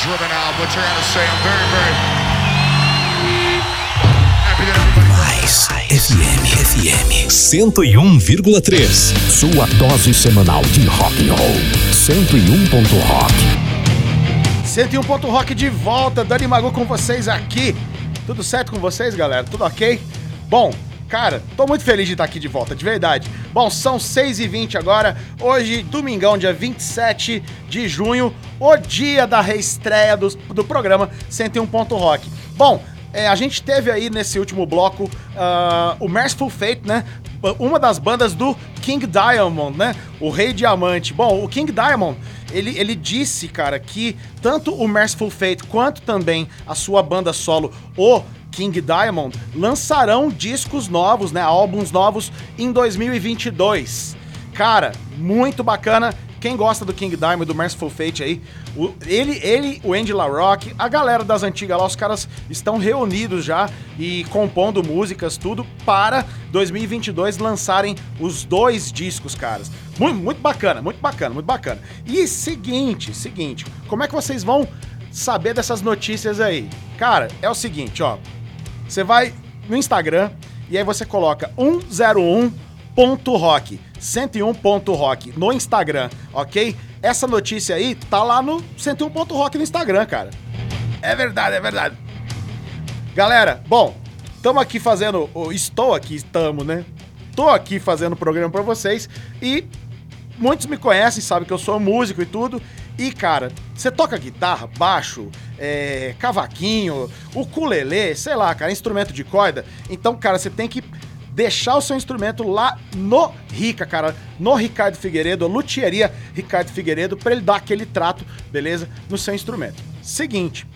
Driven I gotta say, I'm very, very happy that everybody. Mais FM. FM 101,3. Sua dose semanal de rock and roll. 101. Rock. 101 Ponto Rock de volta, Dani Magu com vocês aqui. Tudo certo com vocês, galera? Tudo ok? Bom, Cara, tô muito feliz de estar aqui de volta, de verdade. Bom, são 6h20 agora, hoje, domingão, dia 27 de junho, o dia da reestreia do, do programa 101 Ponto Rock. Bom, é, a gente teve aí nesse último bloco ah, o Merciful Fate, né? Uma das bandas do King Diamond, né? O Rei Diamante. Bom, o King Diamond, ele, ele disse, cara, que tanto o Merciful Fate quanto também a sua banda solo, o King Diamond, lançarão discos novos, né? Álbuns novos em 2022. Cara, muito bacana. Quem gosta do King Diamond, do Merciful Fate aí, o- ele, ele, o Andy LaRock, a galera das antigas lá, os caras estão reunidos já e compondo músicas, tudo, para 2022 lançarem os dois discos, caras. Muito, muito bacana, muito bacana, muito bacana. E seguinte, seguinte, como é que vocês vão saber dessas notícias aí? Cara, é o seguinte, ó. Você vai no Instagram e aí você coloca 101.rock, 101.rock no Instagram, ok? Essa notícia aí tá lá no 101.rock no Instagram, cara. É verdade, é verdade. Galera, bom, estamos aqui fazendo. ou Estou aqui, estamos, né? Tô aqui fazendo o programa pra vocês e muitos me conhecem, sabem que eu sou músico e tudo. E, cara, você toca guitarra, baixo, é, cavaquinho, ukulele, sei lá, cara, instrumento de corda. Então, cara, você tem que deixar o seu instrumento lá no Rica, cara, no Ricardo Figueiredo, a luthieria Ricardo Figueiredo, pra ele dar aquele trato, beleza, no seu instrumento. Seguinte,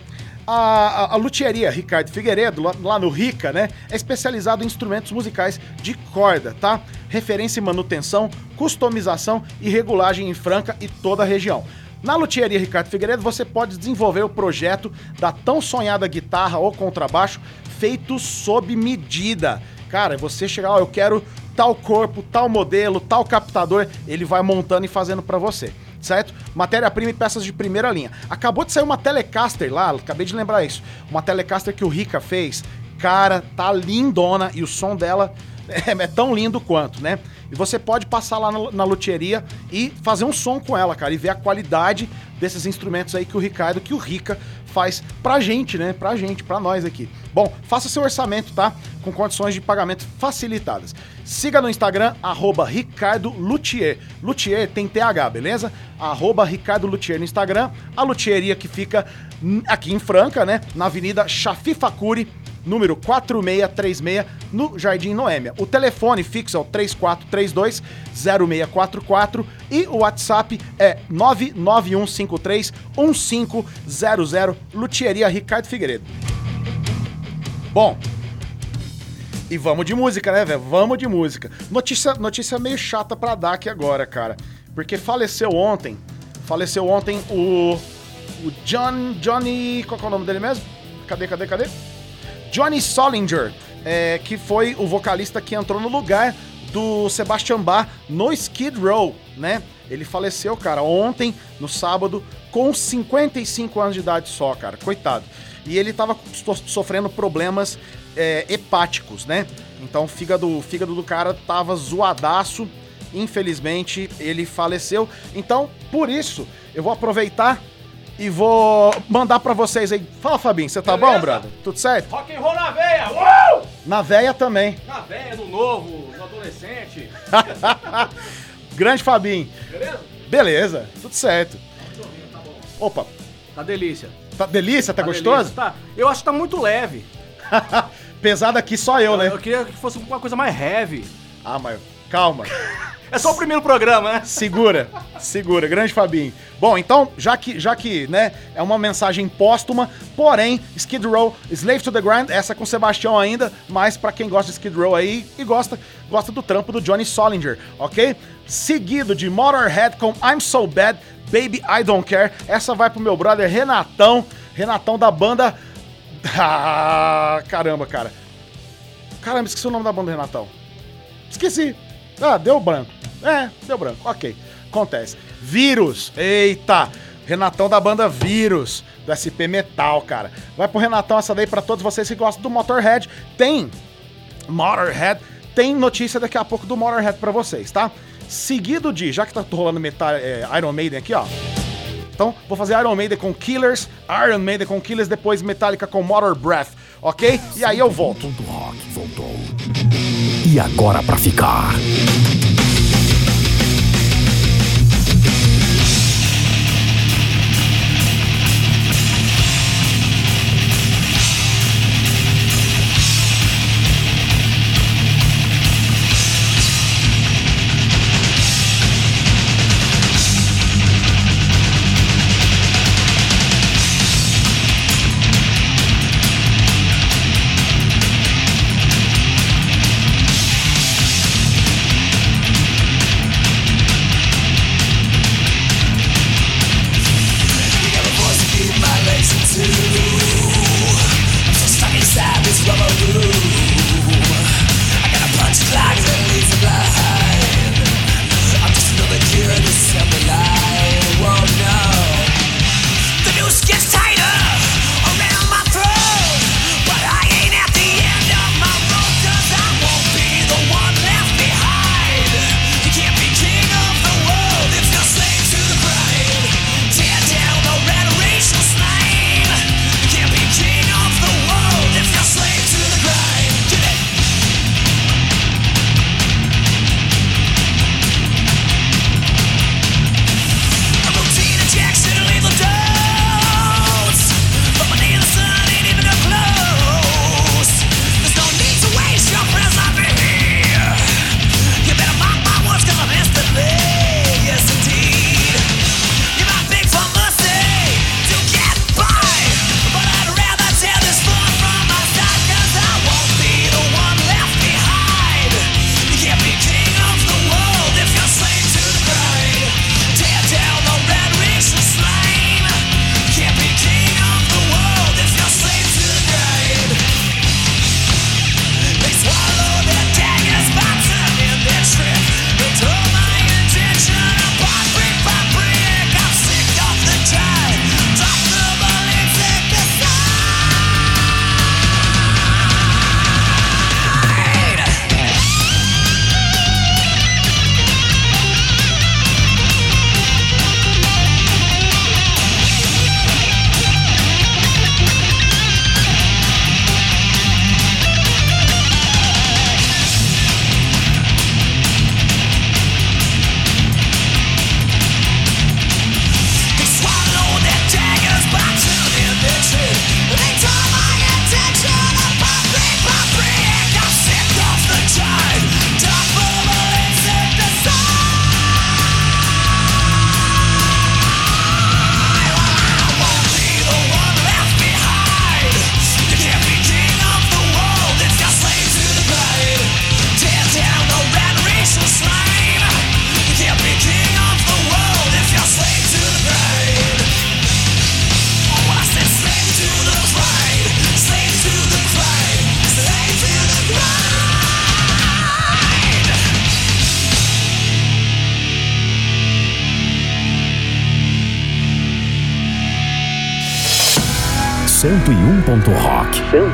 a, a, a luthieria Ricardo Figueiredo, lá, lá no Rica, né, é especializado em instrumentos musicais de corda, tá? Referência em manutenção, customização e regulagem em Franca e toda a região. Na Luthieria Ricardo Figueiredo, você pode desenvolver o projeto da tão sonhada guitarra ou contrabaixo feito sob medida. Cara, você chegar, ó, eu quero tal corpo, tal modelo, tal captador, ele vai montando e fazendo pra você certo? Matéria-prima e peças de primeira linha. Acabou de sair uma Telecaster lá, acabei de lembrar isso. Uma Telecaster que o Rica fez. Cara, tá lindona e o som dela é, é tão lindo quanto, né? E você pode passar lá na, luthieria e fazer um som com ela, cara, e ver a qualidade desses instrumentos aí que o Ricardo, que o Rica faz pra gente, né? Pra gente, pra nós aqui. Bom, faça seu orçamento, tá? Com condições de pagamento facilitadas. Siga no Instagram, arroba Ricardo Luthier. Luthier tem TH, beleza? Arroba Ricardo Luthier no Instagram. A luthieria que fica aqui em Franca, né? Na Avenida Chafi Facuri, número 4636, no Jardim Noêmia. O telefone fixo é o 3432-0644 e o WhatsApp é 991531500, Luthieria Ricardo Figueiredo. Bom, e vamos de música, né, velho? Vamos de música. Notícia, notícia meio chata pra dar aqui agora, cara. Porque faleceu ontem. Faleceu ontem o. O John. Johnny. Qual é o nome dele mesmo? Cadê, cadê, cadê? Johnny Solinger, é, que foi o vocalista que entrou no lugar do Sebastian Bach no Skid Row, né? Ele faleceu, cara, ontem, no sábado, com 55 anos de idade só, cara. Coitado. E ele tava so- sofrendo problemas é, hepáticos, né? Então o fígado, o fígado do cara tava zoadaço. Infelizmente, ele faleceu. Então, por isso, eu vou aproveitar e vou mandar pra vocês aí. Fala, Fabinho, você tá bom, Beleza. brother? Tudo certo? Rock and roll na veia! Uou! Na véia também. Na veia, no novo, no adolescente. Grande Fabinho. Beleza? Beleza, tudo certo. Opa, Tá delícia. tá delícia? Tá, Tá gostoso? delícia, Tá. Eu acho que tá muito leve. Pesado aqui só eu, né? Eu queria que fosse uma coisa mais heavy. Ah, mas calma. É só o primeiro programa, né? Segura, segura, grande Fabinho. Bom, então, já que, já que, né, é uma mensagem póstuma, porém, Skid Row, Slave to the Grind, essa com Sebastião ainda, mas pra quem gosta de Skid Row aí e gosta, gosta do trampo do Johnny Solinger, ok? Seguido de Motorhead com I'm So Bad, Baby I Don't Care. Essa vai pro meu brother Renatão, Renatão da banda... Ah, caramba, cara. Caramba, esqueci o nome da banda Renatão. Esqueci. Ah, deu branco. É, deu branco. Ok. Acontece. Vírus. Eita. Renatão da banda Vírus. Do SP Metal, cara. Vai pro Renatão essa daí pra todos vocês que gostam do Motorhead. Tem. Motorhead. Tem notícia daqui a pouco do Motorhead pra vocês, tá? Seguido de. Já que tá rolando metal, é, Iron Maiden aqui, ó. Então, vou fazer Iron Maiden com Killers, Iron Maiden com Killers, depois Metallica com Motor Breath. ok? E aí eu volto. E agora pra ficar.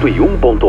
101.1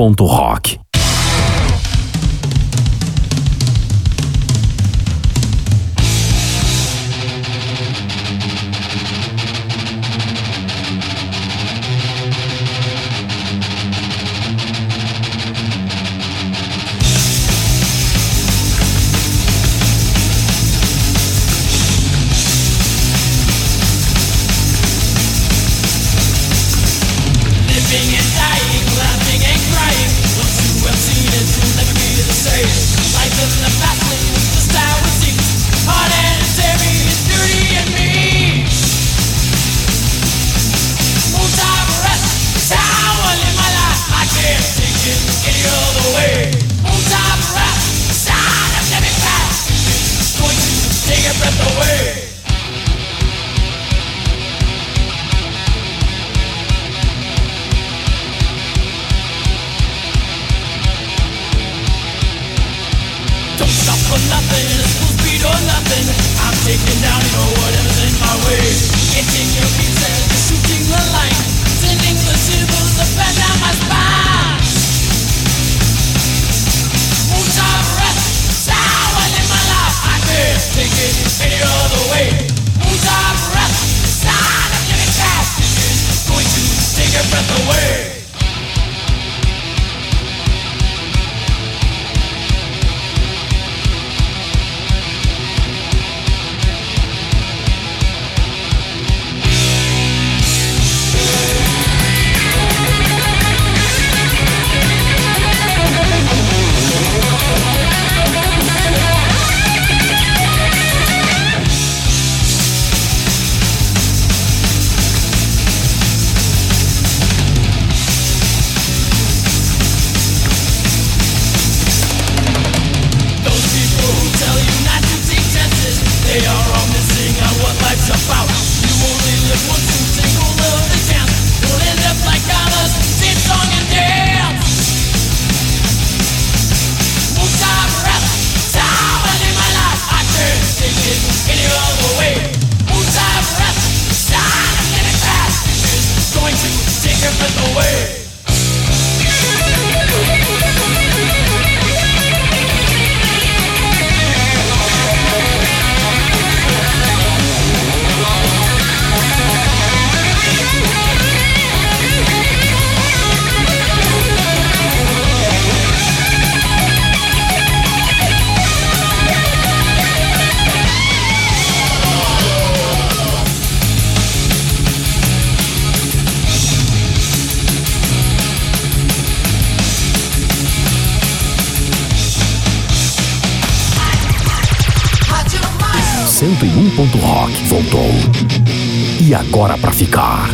ponto rock. Agora pra ficar.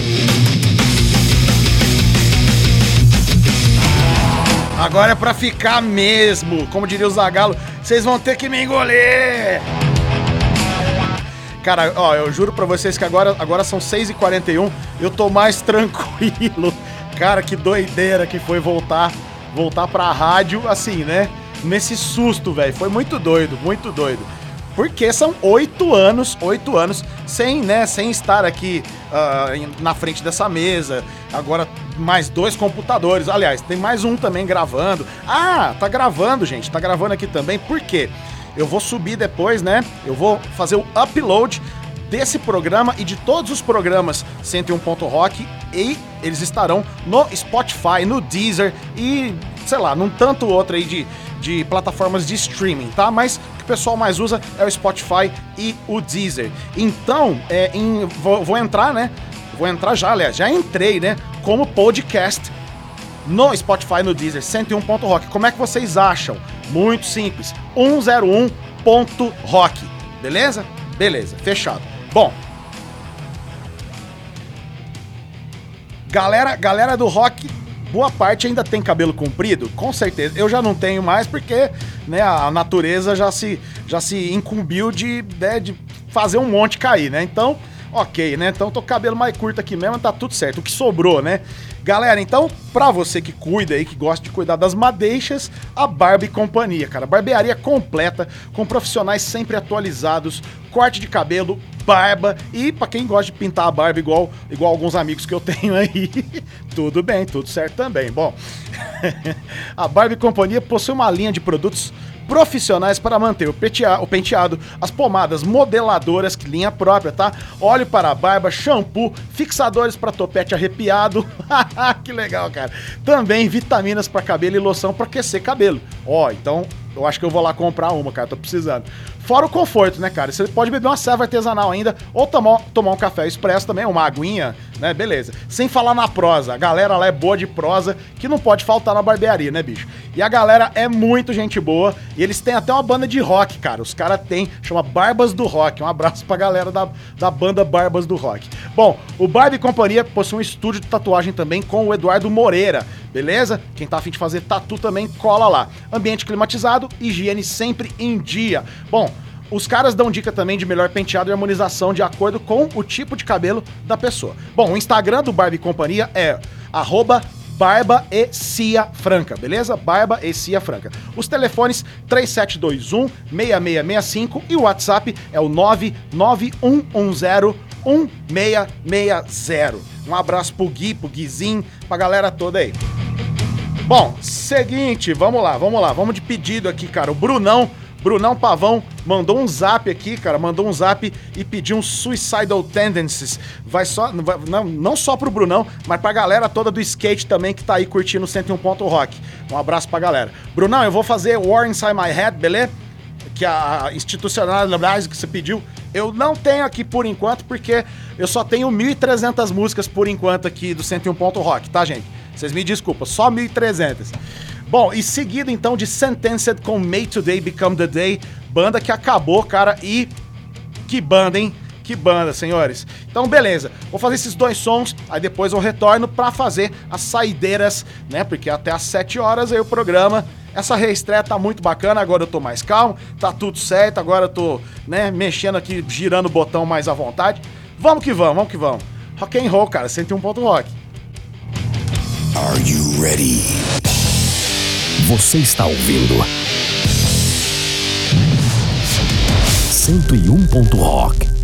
Agora é pra ficar mesmo. Como diria o Zagalo, vocês vão ter que me engolir. Cara, ó, eu juro pra vocês que agora, agora são 6h41, eu tô mais tranquilo. Cara, que doideira que foi voltar, voltar pra rádio, assim, né? Nesse susto, velho. Foi muito doido, muito doido. Porque são oito anos, oito anos, sem, né, sem estar aqui em- na frente dessa mesa. Agora, mais dois computadores. Aliás, tem mais um também gravando. Ah, tá gravando, gente. Tá gravando aqui também. Por quê? Eu vou subir depois, né? Eu vou fazer o upload desse programa e de todos os programas 101 Ponto Rock e eles estarão no Spotify, no Deezer e, sei lá, num tanto outro aí de, de plataformas de streaming, tá? Mas o que o pessoal mais usa é o Spotify e o Deezer. Então, é, em- vou, vou entrar, né? Vou entrar já, aliás, já entrei, né? Como podcast no Spotify, no Deezer, 101.rock. Como é que vocês acham? Muito simples. 101.rock. Beleza? Beleza, fechado. Bom. Galera, galera do rock, boa parte ainda tem cabelo comprido, com certeza. Eu já não tenho mais porque, né, a natureza já se já se incumbiu de, né, de fazer um monte cair, né? Então, Ok, né? Então tô com cabelo mais curto aqui mesmo, tá tudo certo. O que sobrou, né? Galera, então, pra você que cuida aí, que gosta de cuidar das madeixas, a Barbie Companhia, cara. Barbearia completa, com profissionais sempre atualizados, corte de cabelo, barba e pra quem gosta de pintar a barba igual, igual alguns amigos que eu tenho aí, tudo bem, tudo certo também. Bom, a Barbie Companhia possui uma linha de produtos profissionais para manter o, petea- o penteado, as pomadas modeladoras, que linha própria, tá? Óleo para a barba, shampoo, fixadores para topete arrepiado. que legal, cara. Também vitaminas para cabelo e loção para aquecer cabelo. Ó, então eu acho que eu vou lá comprar uma, cara, tô precisando. Fora o conforto, né, cara? Você pode beber uma serva artesanal ainda, ou tomar, tomar um café expresso também, uma aguinha, né? Beleza. Sem falar na prosa. A galera lá é boa de prosa, que não pode faltar na barbearia, né, bicho? E a galera é muito gente boa, e eles têm até uma banda de rock, cara. Os caras têm, chama Barbas do Rock. Um abraço pra galera da, da banda Barbas do Rock. Bom, o Barbie Companhia possui um estúdio de tatuagem também com o Eduardo Moreira, beleza? Quem tá afim de fazer tatu também, cola lá. Ambiente climatizado, higiene sempre em dia. Bom, os caras dão dica também de melhor penteado e harmonização de acordo com o tipo de cabelo da pessoa. Bom, o Instagram do Barbie Companhia é arroba Barba e Cia Franca, beleza? Barba e Cia Franca. Os telefones 3721 6665 e o WhatsApp é o 99110 1660. Um abraço pro Gui, pro Guizinho, pra galera toda aí. Bom, seguinte, vamos lá, vamos lá, vamos de pedido aqui, cara. O Brunão, Brunão Pavão, mandou um zap aqui, cara, mandou um zap e pediu um Suicidal Tendencies. Vai só, não não, só pro Brunão, mas pra galera toda do skate também que tá aí curtindo o 101 Ponto Rock. Um abraço pra galera. Brunão, eu vou fazer War Inside My Head, beleza? que a institucionalidade que você pediu, eu não tenho aqui por enquanto, porque eu só tenho 1.300 músicas por enquanto aqui do 101 Ponto Rock, tá, gente? Vocês me desculpam, só 1.300. Bom, e seguido então de Sentenced com May Today Become the Day, banda que acabou, cara, e que banda, hein? Que banda, senhores. Então, beleza. Vou fazer esses dois sons, aí depois eu retorno pra fazer as saideiras, né? Porque até às 7 horas aí o programa. Essa reestreia tá muito bacana, agora eu tô mais calmo, tá tudo certo, agora eu tô, né, mexendo aqui, girando o botão mais à vontade. Vamos que vamos, vamos que vamos. Rock and roll, cara, 101 ponto rock. Are you ready? Você está ouvindo 101 ponto rock.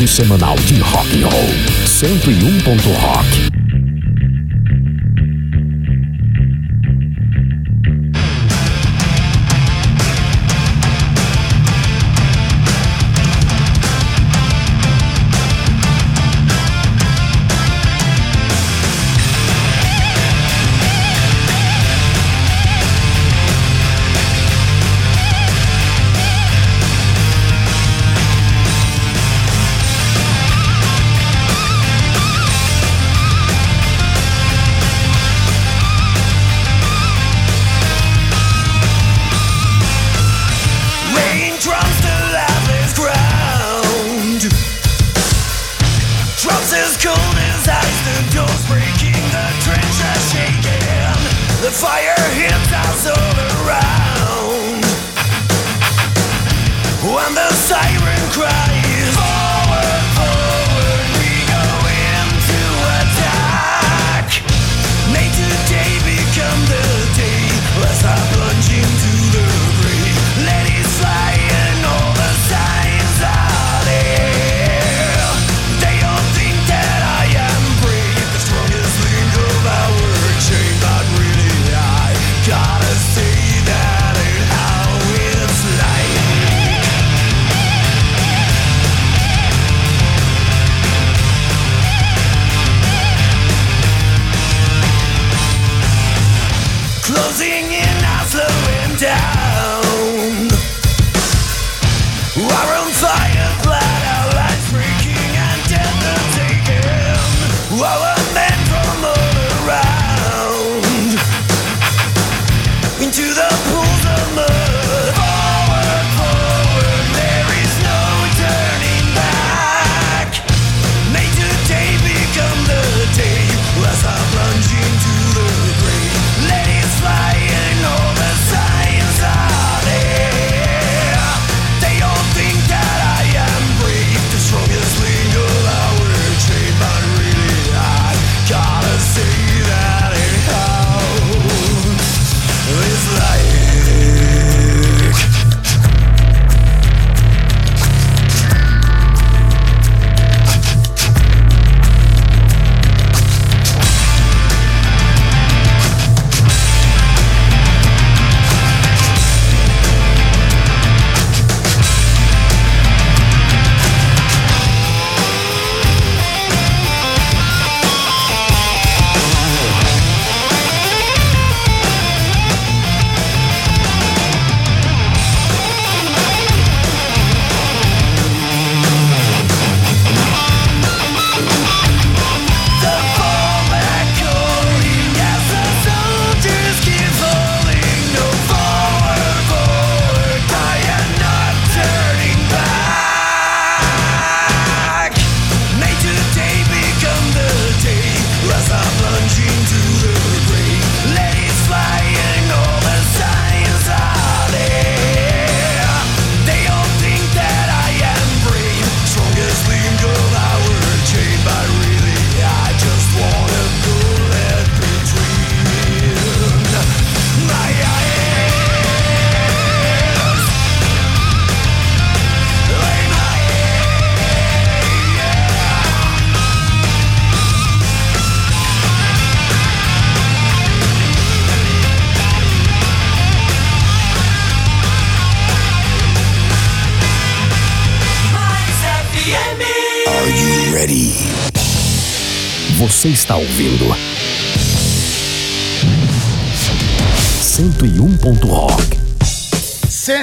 Dose semanal de rock and roll. 101. Rock.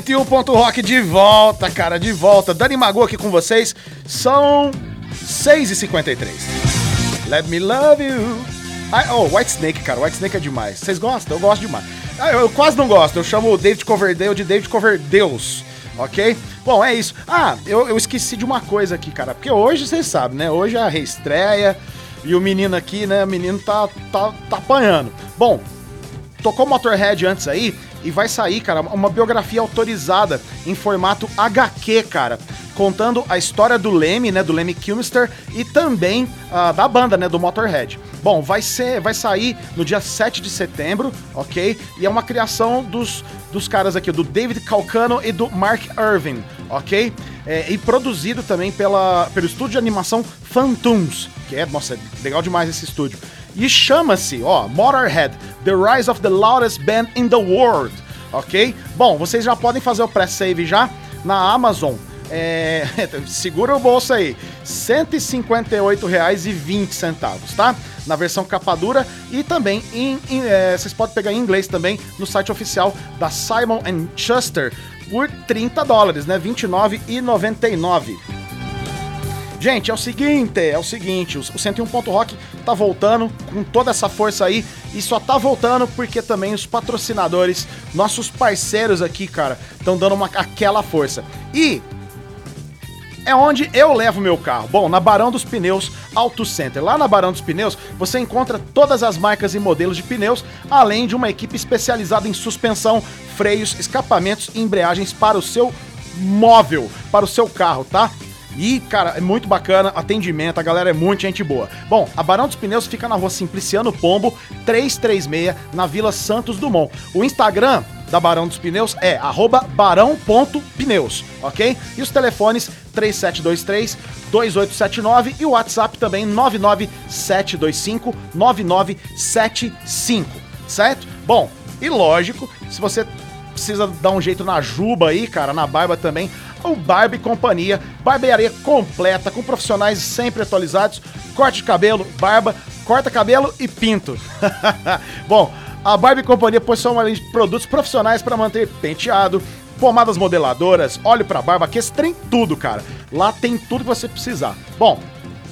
101 ponto rock de volta, cara, de volta. Dani Magu aqui com vocês. São 6h53. Let me love you. Ah, oh, White Snake, cara. White Snake é demais. Vocês gostam? Eu gosto demais. Ah, eu, eu quase não gosto. Eu chamo o David Coverdale de David Coverdeus. Ok? Bom, é isso. Ah, eu, eu esqueci de uma coisa aqui, cara. Porque hoje, vocês sabem, né? Hoje é a reestreia. E o menino aqui, né? O menino tá, tá, tá apanhando. Bom, tocou Motorhead antes aí e vai sair, cara, uma biografia autorizada em formato HQ, cara, contando a história do Leme, né, do Leme Kilmister e também ah, da banda, né, do Motorhead. Bom, vai ser, vai sair no dia 7 de setembro, ok? E é uma criação dos, dos caras aqui, do David Calcano e do Mark Irving, ok? É, e produzido também pela, pelo estúdio de animação Phantoms, que é, nossa, é legal demais esse estúdio. E chama-se, ó, Motorhead, The Rise of the Loudest Band in the World, ok? Bom, vocês já podem fazer o pré-save já na Amazon. É, segura o bolso aí, R$ 158,20, tá? Na versão capa dura e também em, em, é, vocês podem pegar em inglês também no site oficial da Simon Schuster por 30 dólares, né? R$ 29,99. Gente, é o seguinte, é o seguinte, o 101.rock tá voltando com toda essa força aí e só tá voltando porque também os patrocinadores, nossos parceiros aqui, cara, estão dando uma, aquela força. E é onde eu levo meu carro. Bom, na Barão dos Pneus Auto Center. Lá na Barão dos Pneus, você encontra todas as marcas e modelos de pneus, além de uma equipe especializada em suspensão, freios, escapamentos e embreagens para o seu móvel, para o seu carro, tá? E, cara, é muito bacana, atendimento, a galera é muito gente boa. Bom, a Barão dos Pneus fica na rua Simpliciano Pombo, 336, na Vila Santos Dumont. O Instagram da Barão dos Pneus é barão.pneus, ok? E os telefones 3723 2879 e o WhatsApp também 99725 9975, certo? Bom, e lógico, se você precisa dar um jeito na juba aí, cara, na barba também, o Barbie Companhia, barbearia completa, com profissionais sempre atualizados, corte de cabelo, barba, corta cabelo e pinto. Bom, a Barbie Companhia possui uma linha de produtos profissionais para manter penteado, pomadas modeladoras, óleo para barba, que esse tudo, cara. Lá tem tudo que você precisar. Bom,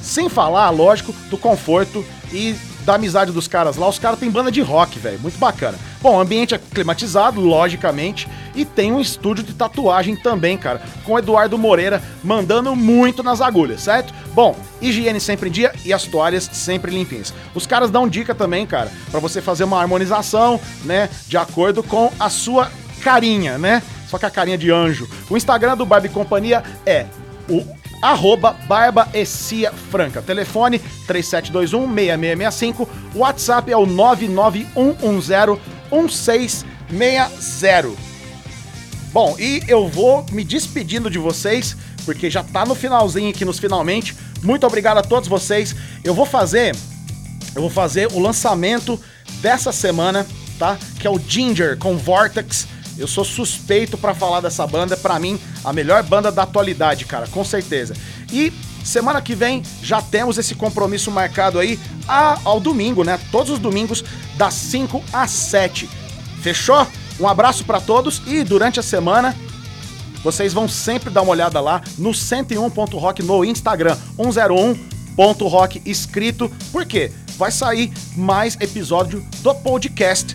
sem falar, lógico, do conforto e da amizade dos caras lá. Os caras têm banda de rock, velho, muito bacana. Bom, ambiente é climatizado, logicamente, e tem um estúdio de tatuagem também, cara, com o Eduardo Moreira mandando muito nas agulhas, certo? Bom, higiene sempre em dia e as toalhas sempre limpinhas. Os caras dão dica também, cara, para você fazer uma harmonização, né, de acordo com a sua carinha, né? Só que a carinha de anjo. O Instagram do Barbie Companhia é o arroba Barba Ecia Franca. Telefone 3721-6665. WhatsApp é o 991101660. Bom, e eu vou me despedindo de vocês, porque já tá no finalzinho aqui, nos finalmente. Muito obrigado a todos vocês. Eu vou fazer, eu vou fazer o lançamento dessa semana, tá? Que é o Ginger com Vortex. Eu sou suspeito pra falar dessa banda, pra mim a melhor banda da atualidade, cara, com certeza. E semana que vem já temos esse compromisso marcado aí a- ao domingo, né? Todos os domingos das 5 às 7. Fechou? Um abraço pra todos e durante a semana vocês vão sempre dar uma olhada lá no 101.rock no Instagram, 101.rock escrito, porque vai sair mais episódio do podcast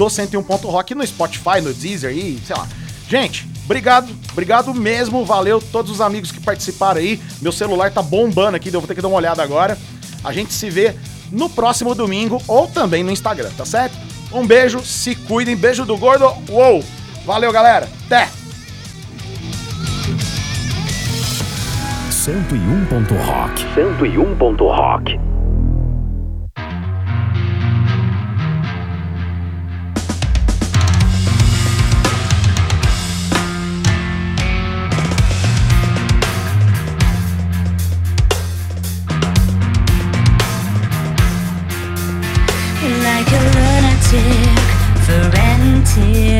do 101.rock no Spotify, no Deezer e sei lá. Gente, obrigado, obrigado mesmo, valeu todos os amigos que participaram aí. Meu celular tá bombando aqui, eu vou ter que dar uma olhada agora. A gente se vê no próximo domingo ou também no Instagram, tá certo? Um beijo, se cuidem, beijo do gordo. Uou! Valeu, galera. Até! 101.rock. 101.rock. tears.